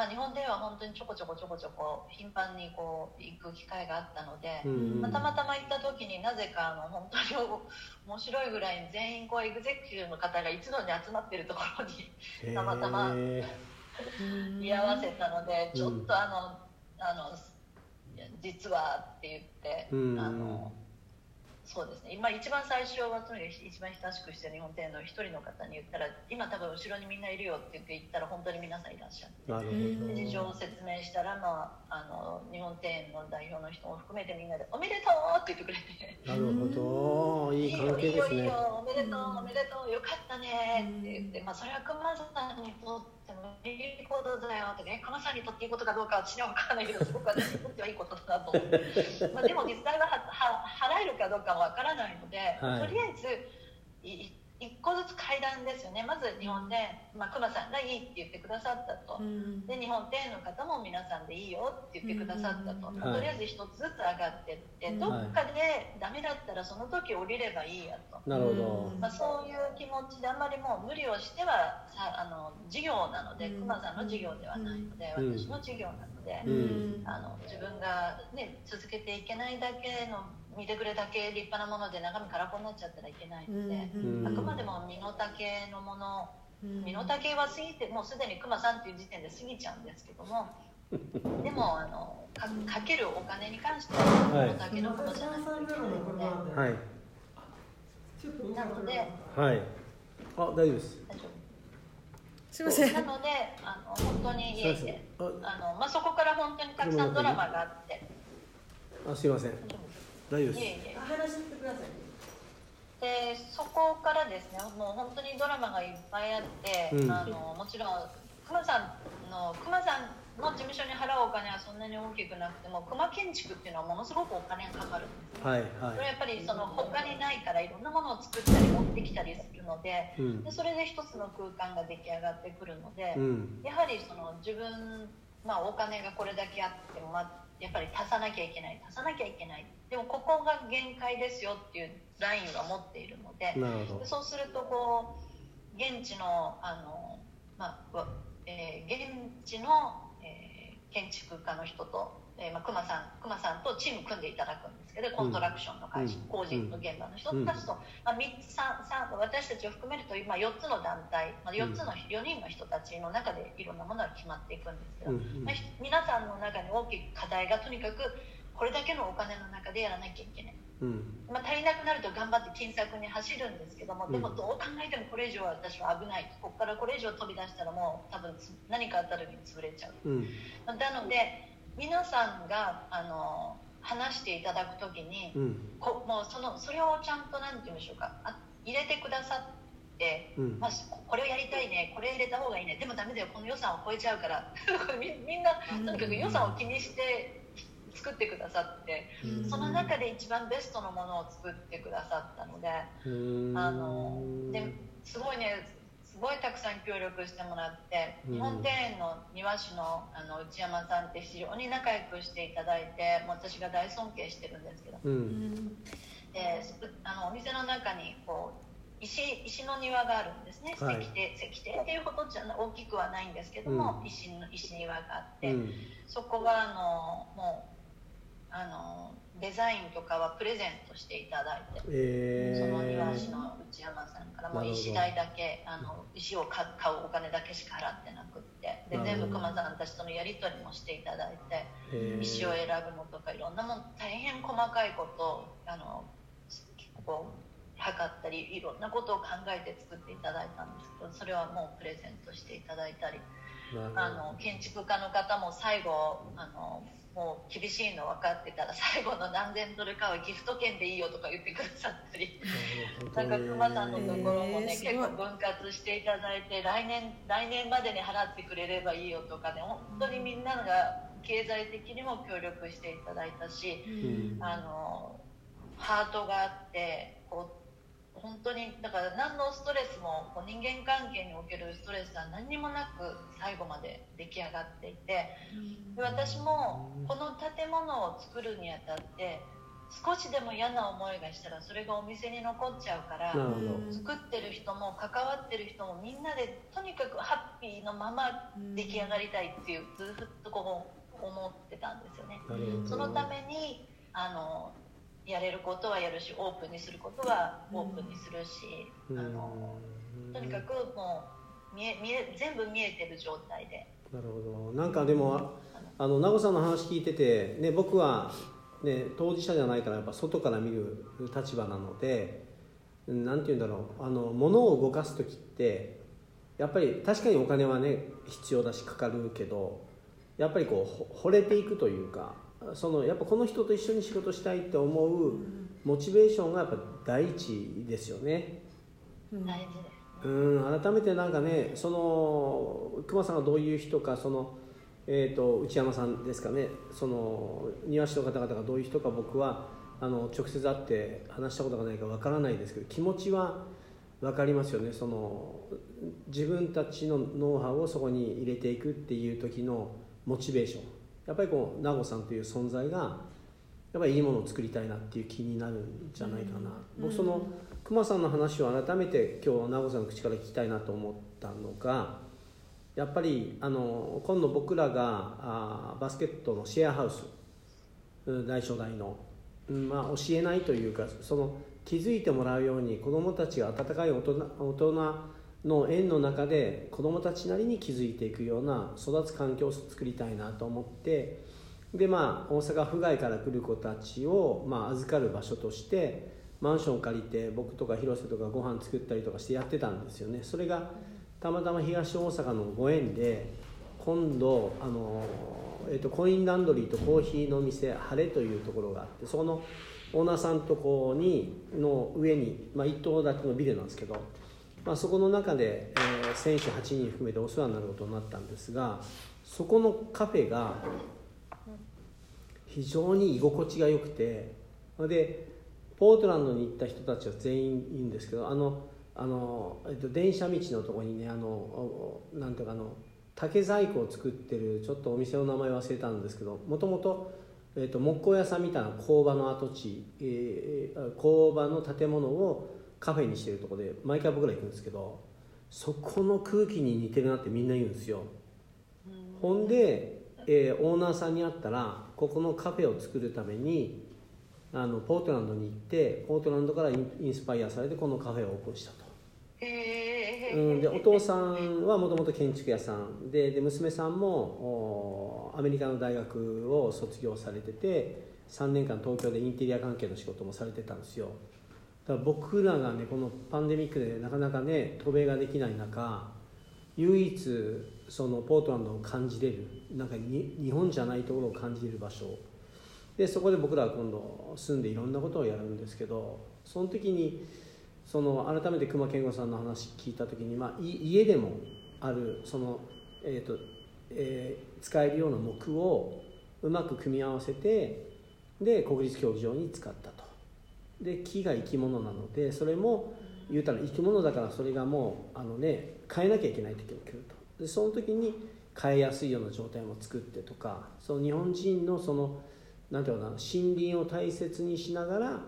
まあ、日本では本当にちょこちょこちょこちょこ頻繁にこう行く機会があったので、うんまあ、たまたま行った時になぜかあの本当に面白いぐらいに全員こうエグゼクティブの方が一度に集まってるところにたまたま居合わせたのでちょっとあの、あの実はって言って、うん。あのそうですね。今一番最初はとにかく一番親しくしてる日本庭園の一人の方に言ったら今多分後ろにみんないるよって言って言ったら本当に皆さんいらっしゃって。事情を説明したら、まあ、あの日本庭園の代表の人も含めてみんなで「おめでとう!」って言ってくれて。なるほど。いい関係ですね。いいよいいよおめでとうおめでとうよかったねって言って、まあ、それは熊さんにとってもいいことだよってね熊さんにとっていいことかどうかは私には分からないけどすごく私にとってはいいことだなと思ってまあでも実際ははは払えるかどうかも分からないので、はい。とりあえずい一個ずつ階段ですよね。まず日本で、まあ、熊さんがいいって言ってくださったと。で日本庭園の方も皆さんでいいよって言ってくださったと、うんまあとりあえず一つずつ上がってって、うん。どっかでダメだったらその時降りればいいやと、なるほど。まあ、そういう気持ちであんまりもう無理をしてはさあの事業なのでうん。熊さんの事業ではないので、うん。私の事業なので、うん。あの自分が、ね、続けていけないだけの見てくれだけ立派なもので中身空っぽになっちゃったらいけないので、うんあくまでも身の丈のもの。うん。身の丈は過ぎてもうすでにクマさんっていう時点で過ぎちゃうんですけども でもあのかかけるお金に関してははい。身の丈のことじゃないといけないので、はい。なのではい。あ大丈夫です。大丈すいません。夫なのであの本当にいえいえああの、まあ、そこから本当にたくさんドラマがあって。あすいません大丈夫です。話してください。でそこからですねもう本当にドラマがいっぱいあって、うん。あのもちろん熊さんの熊さんの事務所に払うお金はそんなに大きくなくても熊建築っていうのはものすごくお金がかかるんですはいはそれはやっぱりその他にないからいろんなものを作ったり持ってきたりするのでいうん。でそれで一つの空間が出来上がってくるので、うん。やはりその自分、まあ、お金がこれだけあっても、まあ、やっぱり足さなきゃいけない足さなきゃいけない。でもここが限界ですよっていうラインは持っているのでそうするとこう現地のあの、まあわえー現地の、えー建築家の人と、えーまあ、熊さん熊さんとチーム組んでいただくんですけどコントラクションの会社、うん。工事の現場の人たちと、まあ、3つ三三私たちを含めると今4つの団体、まあ、4つの4人の人たちの中でいろんなものが決まっていくんですけど、うん。うん。まあひ皆さんの中に大きく課題がとにかくこれだけのお金の中でやらなきゃいけない。うん。まあ、足りなくなると頑張って金策に走るんですけども、うん。でもどう考えてもこれ以上は私は危ない。ここからこれ以上飛び出したらもう多分つ何かあった時に潰れちゃう。うん。なので皆さんがあの話していただくときに、うん。こもうそのそれをちゃんとなんて言うんでしょうか。あ入れてくださって、うん。まあ、ここれをやりたいねこれ入れた方がいいね。でもダメだよこの予算を超えちゃうから。みみんなとにかく予算を気にして作ってくださって、うん。その中で一番ベストのものを作ってくださったので。うーん。あのですごいねすごいたくさん協力してもらって、うん。日本庭園の庭師のあの内山さんって非常に仲良くしていただいてもう私が大尊敬してるんですけど。ううん。んであのお店の中にこう石石の庭があるんですね、はい。石庭石庭っていうほどじゃな大きくはないんですけども、うん。石の石庭があって、うん。そこはあのもうあのデザインとかはプレゼントしていただいて。えー。その庭師の内山さんからもう石代だけあの石を買買うお金だけしか払ってなくってで全部熊さんたちとのやり取りもしていただいてえー。石を選ぶのとかいろんなもん大変細かいことをあのこう測ったりいろんなことを考えて作っていただいたんですけどそれはもうプレゼントしていただいたりあの建築家の方も最後あのもう厳しいの分かってたら最後の何千ドルかはギフト券でいいよとか言ってくださったり。なんか熊さんのところもね、結構分割していただいて来年来年までに払ってくれればいいよとかね本当にみんなが経済的にも協力していただいたし、うん。あのハートがあってこう本当にだから何のストレスもこう人間関係におけるストレスは何にもなく最後まで出来上がっていてで私もこの建物を作るにあたって少しでも嫌な思いがしたらそれがお店に残っちゃうから。作ってる人も関わってる人もみんなでとにかくハッピーのまま出来上がりたいっていうずっとこう思ってたんですよねそのためにあのやれることはやるしオープンにすることはオープンにするし、うん。あのとにかくもう見え見え全部見えてる状態で。なるほど。なんかでもあの名護さんの話聞いてて、ね、僕は、ね、当事者じゃないからやっぱ外から見る立場なのでうんなんて言うんだろう。あの物を動かす時ってやっぱり確かにお金はね必要だしかかるけどやっぱりこうほ惚れていくというかそのやっぱこの人と一緒に仕事したいって思うモチベーションがやっぱ第一ですよね。うん。大事です、うん。改めてなんかねその熊さんがどういう人かその、えー、と内山さんですかね。その庭師の方々がどういう人か僕はあの直接会って話したことがないからわからないですけど気持ちは分かりますよね。その自分たちのノウハウをそこに入れていくっていう時のモチベーションやっぱりこう名護さんという存在がやっぱりいいものを作りたいなっていう気になるんじゃないかな、うん。僕その熊さんの話を改めて今日名護さんの口から聞きたいなと思ったのがやっぱりあの今度僕らがあバスケットのシェアハウスうん大初代の、うんまあ、教えないというかその気づいてもらうように子どもたちが温かい大人大人の縁の中で子どもたちなりに気づいていくような育つ環境を作りたいなと思ってでまあ大阪府外から来る子たちを、まあ、預かる場所としてマンション借りて僕とか広瀬とかご飯作ったりとかしてやってたんですよね。それがたまたま東大阪のご縁で今度あの、えー、とコインランドリーとコーヒーの店晴れというところがあってそこのオーナーさんとこにの上に、まあ、一棟建てのビルなんですけど、まあ、そこの中で、えー選手8人含めてお世話になることになったんですがそこのカフェが非常に居心地が良くてでポートランドに行った人たちは全員いいんですけどあのあの、えっと、電車道のとこにねあのなんていうかあの竹細工を作ってるちょっとお店の名前忘れたんですけどもともとえっと木工屋さんみたいな工場の跡地、えー工場の建物をカフェにしてるところで毎回僕ら行くんですけどそこの空気に似てるなってみんな言うんですよ。ほんで、えーオーナーさんに会ったらここのカフェを作るためにあのポートランドに行ってポートランドからインスパイアされてこのカフェをオープンしたと、へうん、でお父さんはもともと建築屋さん。でで娘さんもおアメリカの大学を卒業されてて3年間東京でインテリア関係の仕事もされてたんですよだら僕らがねこのパンデミックでなかなかね渡米ができない中唯一そのポートランドを感じれるなんかに日本じゃないところを感じれる場所。でそこで僕らは今度住んでいろんなことをやるんですけどその時にその改めて熊健吾さんの話聞いた時に、まあ、家でもあるその、えーとえー、使えるような木をうまく組み合わせてで国立競技場に使ったと。で木が生き物なのでそれも言うたら生き物だからそれがもうあのね変えなきゃいけない時も来ると。でその時に変えやすいような状態も作ってとかその日本人のそのなんていうかな森林を大切にしながら、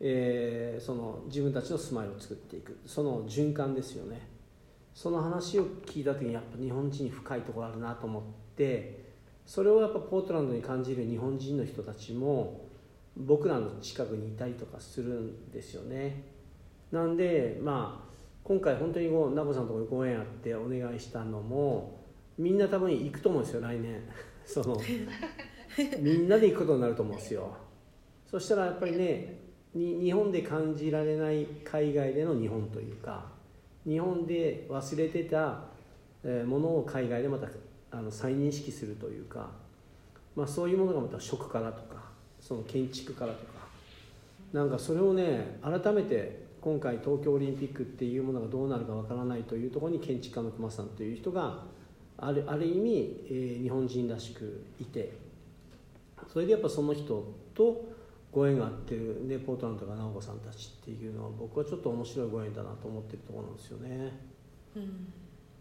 えー、その自分たちの住まいを作っていく。その循環ですよね。その話を聞いた時にやっぱ日本人に深いところあるなと思ってそれをやっぱポートランドに感じる日本人の人たちも僕らの近くにいたりとかするんですよね。なんでまあ今回本当にこう名護さんのところご縁あってお願いしたのもみんな多分行くと思うんですよ来年。そのみんなで行くことになると思うんですよ。そしたらやっぱりねに日本で感じられない海外での日本というか日本で忘れてたものを海外でまたあの再認識するというか、まあ、そういうものがまた食からとかその建築からとか。なんかそれをね改めて今回東京オリンピックっていうものがどうなるかわからないというところに建築家の熊さんという人があるある意味、えー、日本人らしくいて。それでやっぱその人とご縁があってるねポートランドとか直子さんたちっていうのは僕はちょっと面白いご縁だなと思ってるところなんですよね。うん。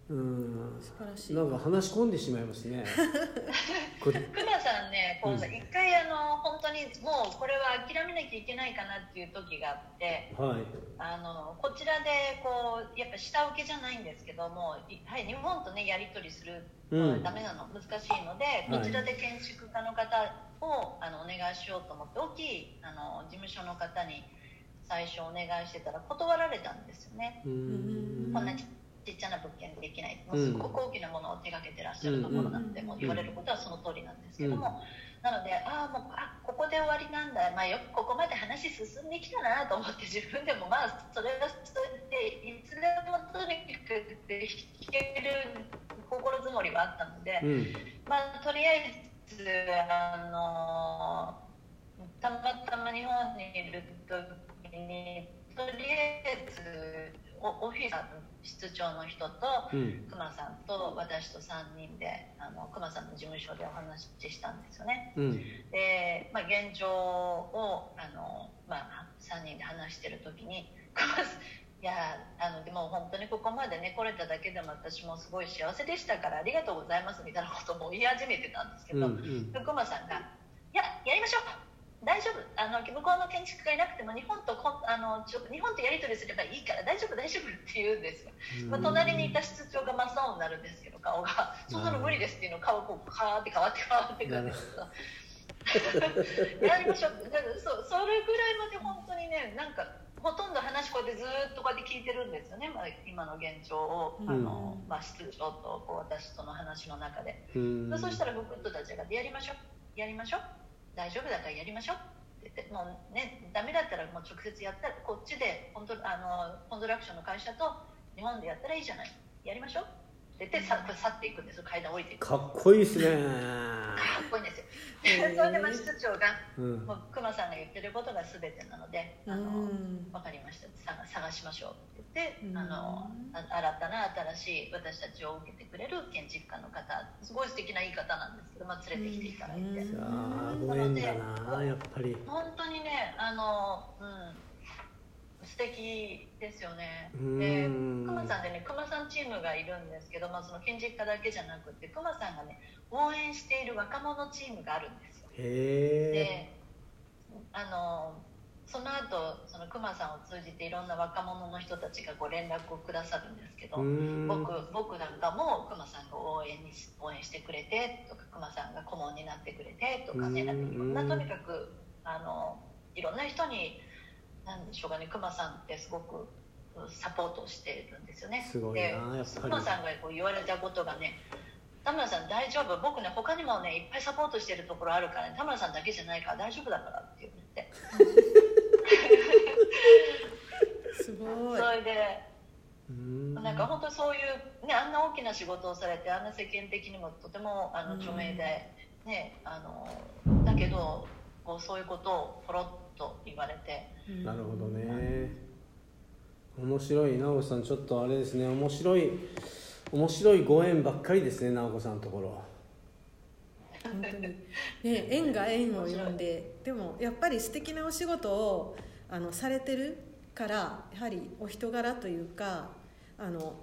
うん。素晴らしい。なんか話し込んでしまいますね。熊さんねこうさ、うん、一回あの本当にもうこれは諦めなきゃいけないかなっていう時があって、はい、あのこちらでこうやっぱ下請けじゃないんですけども、はい、日本とねやり取りするのはダメなの、うん、難しいのでこちらで建築家の方をあのお願いしようと思って大きいあの事務所の方に最初お願いしてたら断られたんですよね。こんなちっちゃな物件できない、もうすごく大きなものを手がけてらっしゃるところなんで、もう言われることはその通りなんですけども、なのでああもうあここで終わりなんだ、まあ、よくここまで話進んできたなと思って自分でもまあそれがそれでいつでもとにかく弾ける心づもりはあったので、うん、まあとりあえずあのたまたま日本にいる時にとりあえずオフィス室長の人と、うん、熊さんと私と3人であの熊さんの事務所でお話ししたんですよね、うん、で、まあ、現状をあの、まあ、3人で話してる時に熊さんいやあのでも本当にここまでね来れただけでも私もすごい幸せでしたからありがとうございますみたいなことも言い始めてたんですけど、うんうん、熊さんが「いややりましょう大丈夫。あの向こうの建築家いなくても日本とこあのちょ日本とやり取りすればいいから大丈夫大丈夫って言うんですよ、まあ、隣にいた室長が真っ青になるんですけど顔が。そんなの無理ですっていうの顔こうカーって変わって変わってくるんですけど。やりましょう。そそれぐらいまで本当にねなんかほとんど話こうやってずっとこうやって聞いてるんですよね、まあ、今の現状を、あのまあ、室長とこう私との話の中で、そしたら僕とたちが「やりましょう。やりましょう」大丈夫だからやりましょう。って言ってもうねダメだったらもう直接やったらこっちでコントあのコントラクションの会社と日本でやったらいいじゃない。やりましょう。って言って去っていくんです階段降りていく。かっこいいですね。かっこいいんですよ。それでまあ室長が、うん、もう熊さんが言ってることが全てなのであの、うん、分かりました。探しましょうって言って、うん、あの新たな新しい私たちを受けてくれる建築家の方すごい素敵な言い方なんですけど、まあ、連れてきていただいて、うん、なのでやっぱり。本当にねあの、うん素敵ですよね。で、熊さんでね、熊さんチームがいるんですけど、まあ、その建築家だけじゃなくて、熊さんがね、応援している若者チームがあるんですよ。で、あの、その後その熊さんを通じていろんな若者の人たちがご連絡をくださるんですけど僕僕なんかも熊さんが応援に応援してくれてとか熊さんが顧問になってくれてとかねなんかいろんなとにかくあのいろんな人になんでしょうかね熊さんってすごくサポートしてるんですよね。すごいな熊さんがこう言われたことがね田村さん大丈夫？僕ね他にもねいっぱいサポートしてるところあるから、ね、田村さんだけじゃないから大丈夫だからって言って。すごい。それでなんか本当そういうねあんな大きな仕事をされてあんな世間的にもとてもあの著名で、ねあのだけどこうそういうことをポロッと言われて。なるほどね。面白い。直子さんちょっとあれですね。面白い面白いご縁ばっかりですね直子さんのところ。本当に。ね 縁が縁を呼んででもやっぱり素敵なお仕事をあのされてるからやはりお人柄というかあの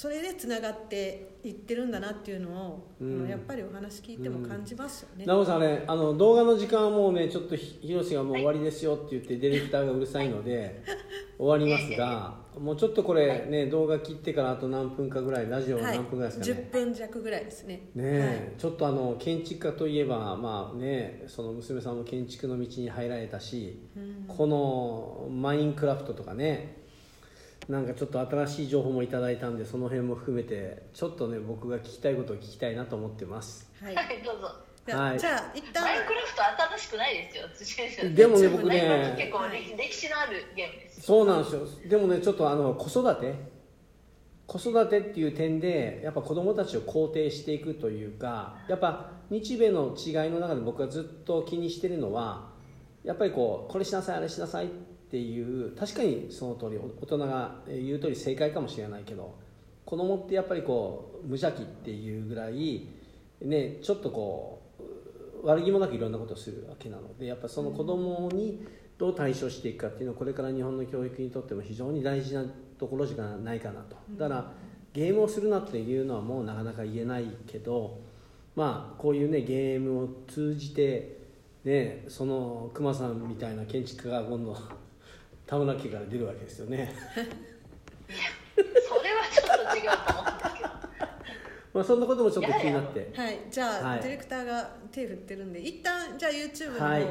それでつながっていってるんだなっていうのを、うん。やっぱりお話聞いても感じますよね、直子さんねあの動画の時間はもうねちょっとひひろしがもう終わりですよって言ってディレクターがうるさいので 終わりますがもうちょっとこれね動画切ってからあと何分かぐらいラジオはい。何分ぐらいですかね、10分弱ぐらいですね。ねえ、ちょっとあの建築家といえばまあねその娘さんも建築の道に入られたし、このマインクラフトとかねなんかちょっと新しい情報もいただいたんでその辺も含めてちょっとね僕が聞きたいことを聞きたいなと思ってます。はい、はいどうぞ。じゃあはい。じゃあ一旦マインクラフト新しくないですよ辻先生でもね僕ね結構歴歴史のあるゲームです。そうなんですよ。でもねちょっとあの子育て子育てっていう点でやっぱ子供たちを肯定していくというかやっぱ日米の違いの中で僕がずっと気にしてるのはやっぱりこうこれしなさいあれしなさいっていう確かにその通り大人が言う通り正解かもしれないけど子供ってやっぱりこう無邪気っていうぐらいねちょっとこう悪気もなくいろんなことをするわけなのでやっぱその子供にどう対処していくかっていうのはこれから日本の教育にとっても非常に大事なところじゃないかなと。だからゲームをするなっていうのはもうなかなか言えないけどまあこういうねゲームを通じてねその熊さんみたいな建築家が今度田村家から出るわけですよね。それはちょっと違うと思うんですけど。まあそんなこともちょっと気になって。はい。じゃあ、はい。ディレクターが手振ってるんで一旦じゃあ YouTube の方ははい。は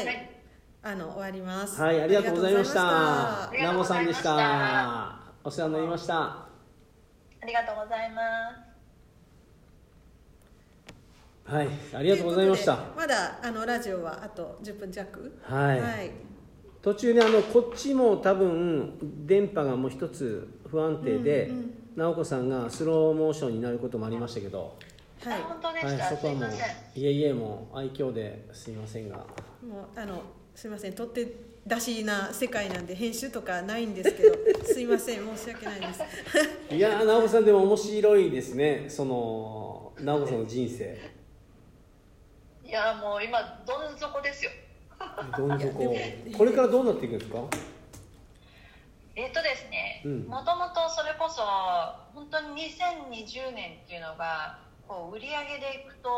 い、はい。あの終わります。はいありがとうございました。ありがとう南さんでした。たお世話になりました。ありがとうございます。はいありがとうございました。まだあのラジオはあと10分弱。はい。はい、途中ねあのこっちも多分電波がもう一つ不安定で、うんうん直子さんがスローモーションになることもありましたけど、はい。はい。そこはもうすいえいえもう愛嬌ですいませんが。もうあのすいません。取って出しな世界なんで編集とかないんですけど すいません。申し訳ないです。いやー直子さんでも面白いですねその直子さんの人生。いやもう今どん底ですよどん底これからどうなっていくんですか？えっとですねうん。もともとそれこそ本当に2020年っていうのがこう売り上げでいくと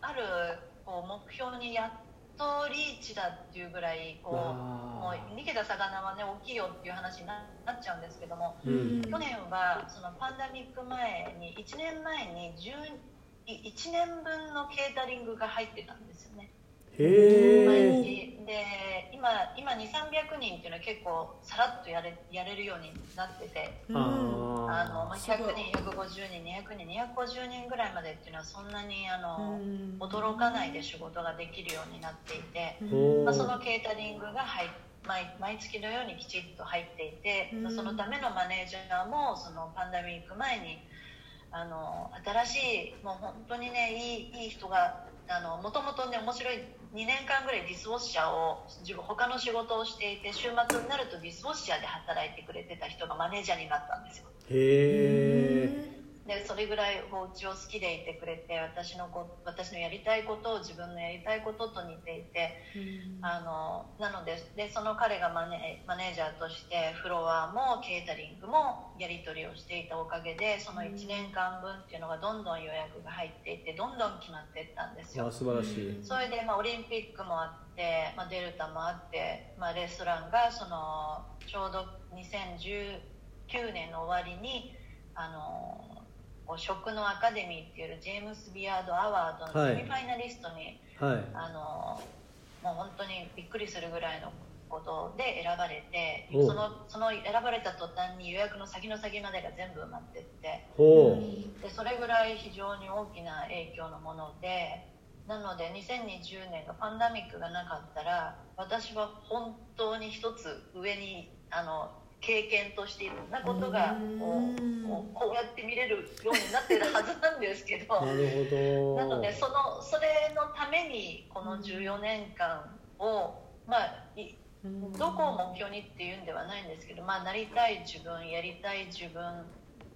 あるこう目標にやっとリーチだっていうぐらいこうもあう逃げた魚はね大きいよっていう話にななっちゃうんですけどもーうん。去年はそのパンダミック前に1年前に10 1年分のケータリングが入ってたんですよね。へ毎え日で今今2300人っていうのは結構さらっとやれやれるようになってて。うんあの、まあ、すごい。100人150人200人250人ぐらいまでっていうのはそんなにあの、うん。驚かないで仕事ができるようになっていて、う。んまあ、そのケータリングが入っ毎毎月のようにきちっと入っていて、うん。そのためのマネージャーもそのパンダミック前にあの新しいもう本当にねいいいい人がもともとね面白い2年間ぐらいディスウォッシャーを自分他の仕事をしていて週末になるとディスウォッシャーで働いてくれてた人がマネージャーになったんですよ。へえでそれぐらいこううちを好きでいてくれて私のこ私のやりたいことを自分のやりたいことと似ていてあのなのででその彼がマネマネージャーとしてフロアもケータリングもやり取りをしていたおかげでその1年間分っていうのがどんどん予約が入っていってどんどん決まっていったんですよ。あ素晴らしい。それで、まあ、オリンピックもあって、まあ、デルタもあって、まあ、レストランがそのちょうど2019年の終わりにあの食のアカデミーっていうジェームス・ビアード・アワードのセミファイナリストに、はい。あのもう本当にびっくりするぐらいのことで選ばれておそのその選ばれた途端に予約の先の先までが全部埋まってって。ほでそれぐらい非常に大きな影響のものでなので2020年がパンダミックがなかったら私は本当に一つ上にあの経験としていろんなことがこうこうやって見れるようになってるはずなんですけど なるほど。なのでそのそれのためにこの14年間を、まあ、いどこを目標にっていうんではないんですけど、まあ、なりたい自分やりたい自分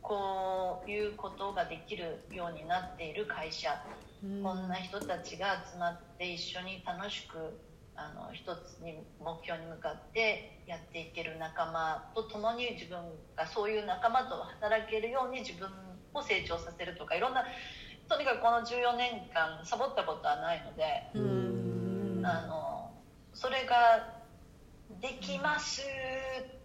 こういうことができるようになっている会社、こんな人たちが集まって一緒に楽しくあの一つに目標に向かってやっていける仲間と共に自分がそういう仲間と働けるように自分を成長させるとかいろんなとにかくこの14年間サボったことはないので、あのそれができます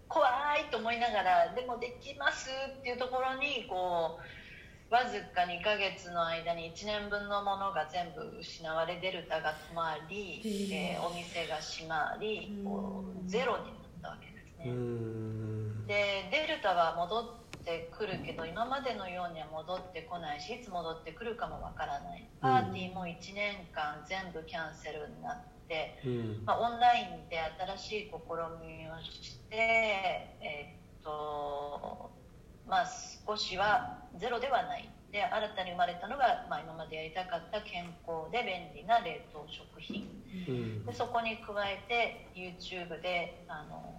怖いと思いながらでもできますっていうところにこうわずか2ヶ月の間に1年分のものが全部失われデルタが止まり、えーお店が閉まりこうゼロになったわけですうね。ん。でデルタは戻ってくるけど今までのようには戻ってこないしいつ戻ってくるかもわからない。パーティーも1年間全部キャンセルになって、うん。まあ、オンラインで新しい試みをして、えっとまあ、少しはゼロではない。で新たに生まれたのが、まあ、今までやりたかった健康で便利な冷凍食品。うん。でそこに加えて YouTube であの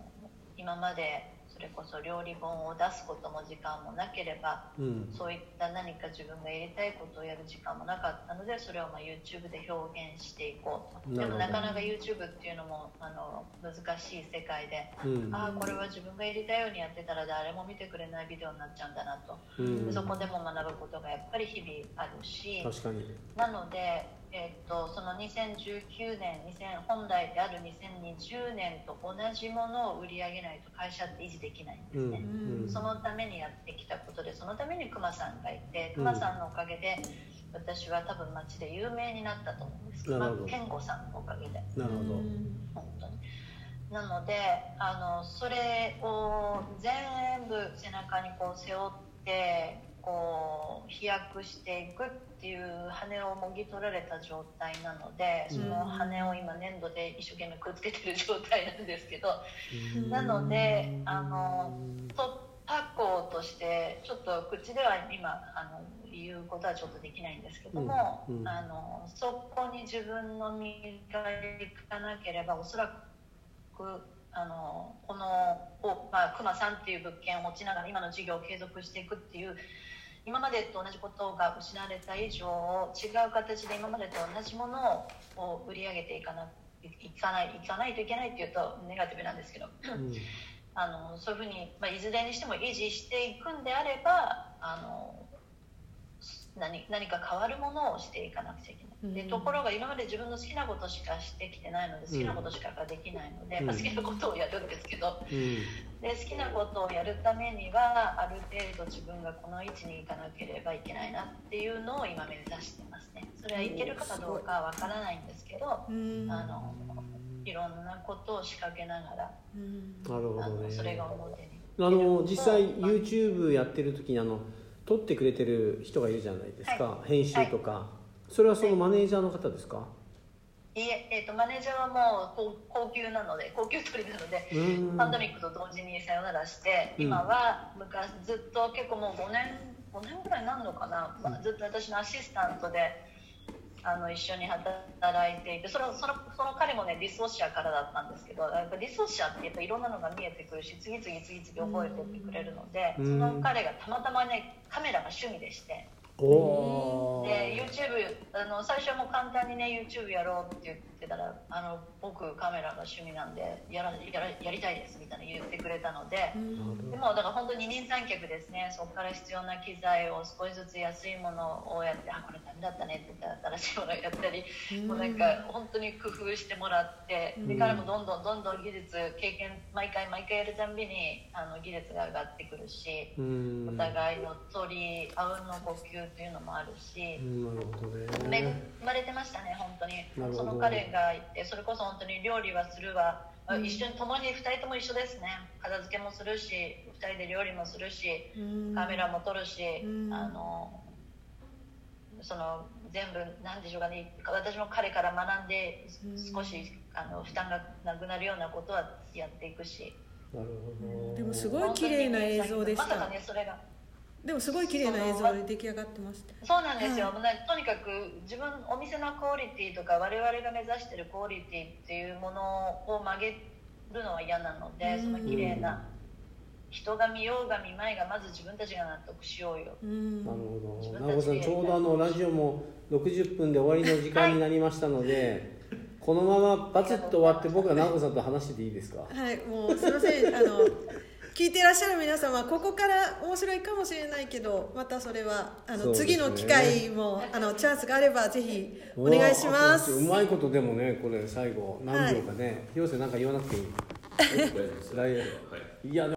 今までそれこそ料理本を出すことも時間もなければうん。そういった何か自分がやりたいことをやる時間もなかったのでそれをまあ YouTube で表現していこう。とでもなかなか YouTube っていうのもあの難しい世界で、うん。ああこれは自分がやりたいようにやってたら誰も見てくれないビデオになっちゃうんだなと。うん。でそこでも学ぶことがやっぱり日々あるし。なので、えっとその2019年2000本来である2020年と同じものを売り上げないと会社って維持できないんですうんね。うん。そのためにやってきたことでそのためにクマさんがいてクマさんのおかげで私は多分街で有名になったと思うんですなるほど。健吾さんのおかげで。なるほど。本当に。なのであのそれを全部背中にこう背負ってこう飛躍していくっていう羽をもぎ取られた状態なのでその羽を今粘土で一生懸命くっつけてる状態なんですけどなのであの突破口としてちょっと口では今あの言うことはちょっとできないんですけども、うん。うん。あのそこに自分の身がいかなければおそらくあのこの、おまあ、熊さんっていう物件を持ちながら今の事業を継続していくっていう今までと同じことが失われた以上違う形で今までと同じものを売り上げていかないいかないいかないといけないっていうとネガティブなんですけど。うんあのそういうふうに、まあ、いずれにしても維持していくんであればあの何何か変わるものをしていかなくちゃいけない、でうん。ところが今まで自分の好きなことしかしてきてないので好きなことしかできないので、うん。まあ、好きなことをやるんですけどうん。で好きなことをやるためにはある程度自分がこの位置に行かなければいけないなっていうのを今目指してますね。それはいけるかどうかはわからないんですけどうん。あのいろんなことを仕掛けながらうん。なるほどね。あのそれが表に。あの実際まあ YouTube やってる時にあの撮ってくれてる人がいるじゃないですか、編集とか、それはそのマネージャーの方ですか、いええー、とマネージャーはもう高高級なので 高級取りなので、うーん。パンデミックと同時にさよならして、うん。今は昔ずっと結構もう5年5年ぐらいになるのかな、まあずっと私のアシスタントであの一緒に働いていてそのそのその彼もねディスオシアからだったんですけどやっぱディスオシアってやっぱいろんなのが見えてくるし次々次々覚えてってくれるので、うん。その彼がたまたまねカメラが趣味でして。おでー YouTube あの最初はもう簡単にね YouTube やろうって言ってたらあの僕カメラが趣味なんでやらやらやりたいですみたいな言ってくれたので、でもだから本当に二人三脚ですね。そこから必要な機材を少しずつ安いものをやってあこれダメだったねって言ったら新しいものをやったり、もうなんか本当に工夫してもらってでうん。彼もどんどんどんどん技術経験毎回毎回やるたんびにあの技術が上がってくるし。うーん。お互いの取りあうんの呼吸っていうのもあるし、うんなるほど恵ねまれてましたね本当に。なるほど。その彼がいてそれこそ本当に料理はするわ、あうん。一緒に共に2人とも一緒ですね。片付けもするし2人で料理もするしカメラも撮るし、うん。あのその全部何でしょうかね。私も彼から学んでうん。少しあの負担がなくなるようなことはやっていくし。なるほど。でもすごい綺麗な映像でした。まさかねそれがでもすごい綺麗な映像で出来上がってました。そうなんですよ、うねとにかく自分お店のクオリティとか我々が目指してるクオリティっていうものを曲げるのは嫌なので、うん。その綺麗な人が見ようが見まいがまず自分たちが納得しようよ。うん。なるほ自ど直子さんちょうどあのラジオも60分で終わりの時間になりましたので、このままバツッと終わって僕が直子さんと話してていいですか？はいもうすいません。あの聞いてらっしゃる皆様ここから面白いかもしれないけどまたそれはあの、ね。次の機会もあのチャンスがあればぜひお願いします。うまいことでもねこれ最後何秒かね、広瀬なんか言わなくていいいや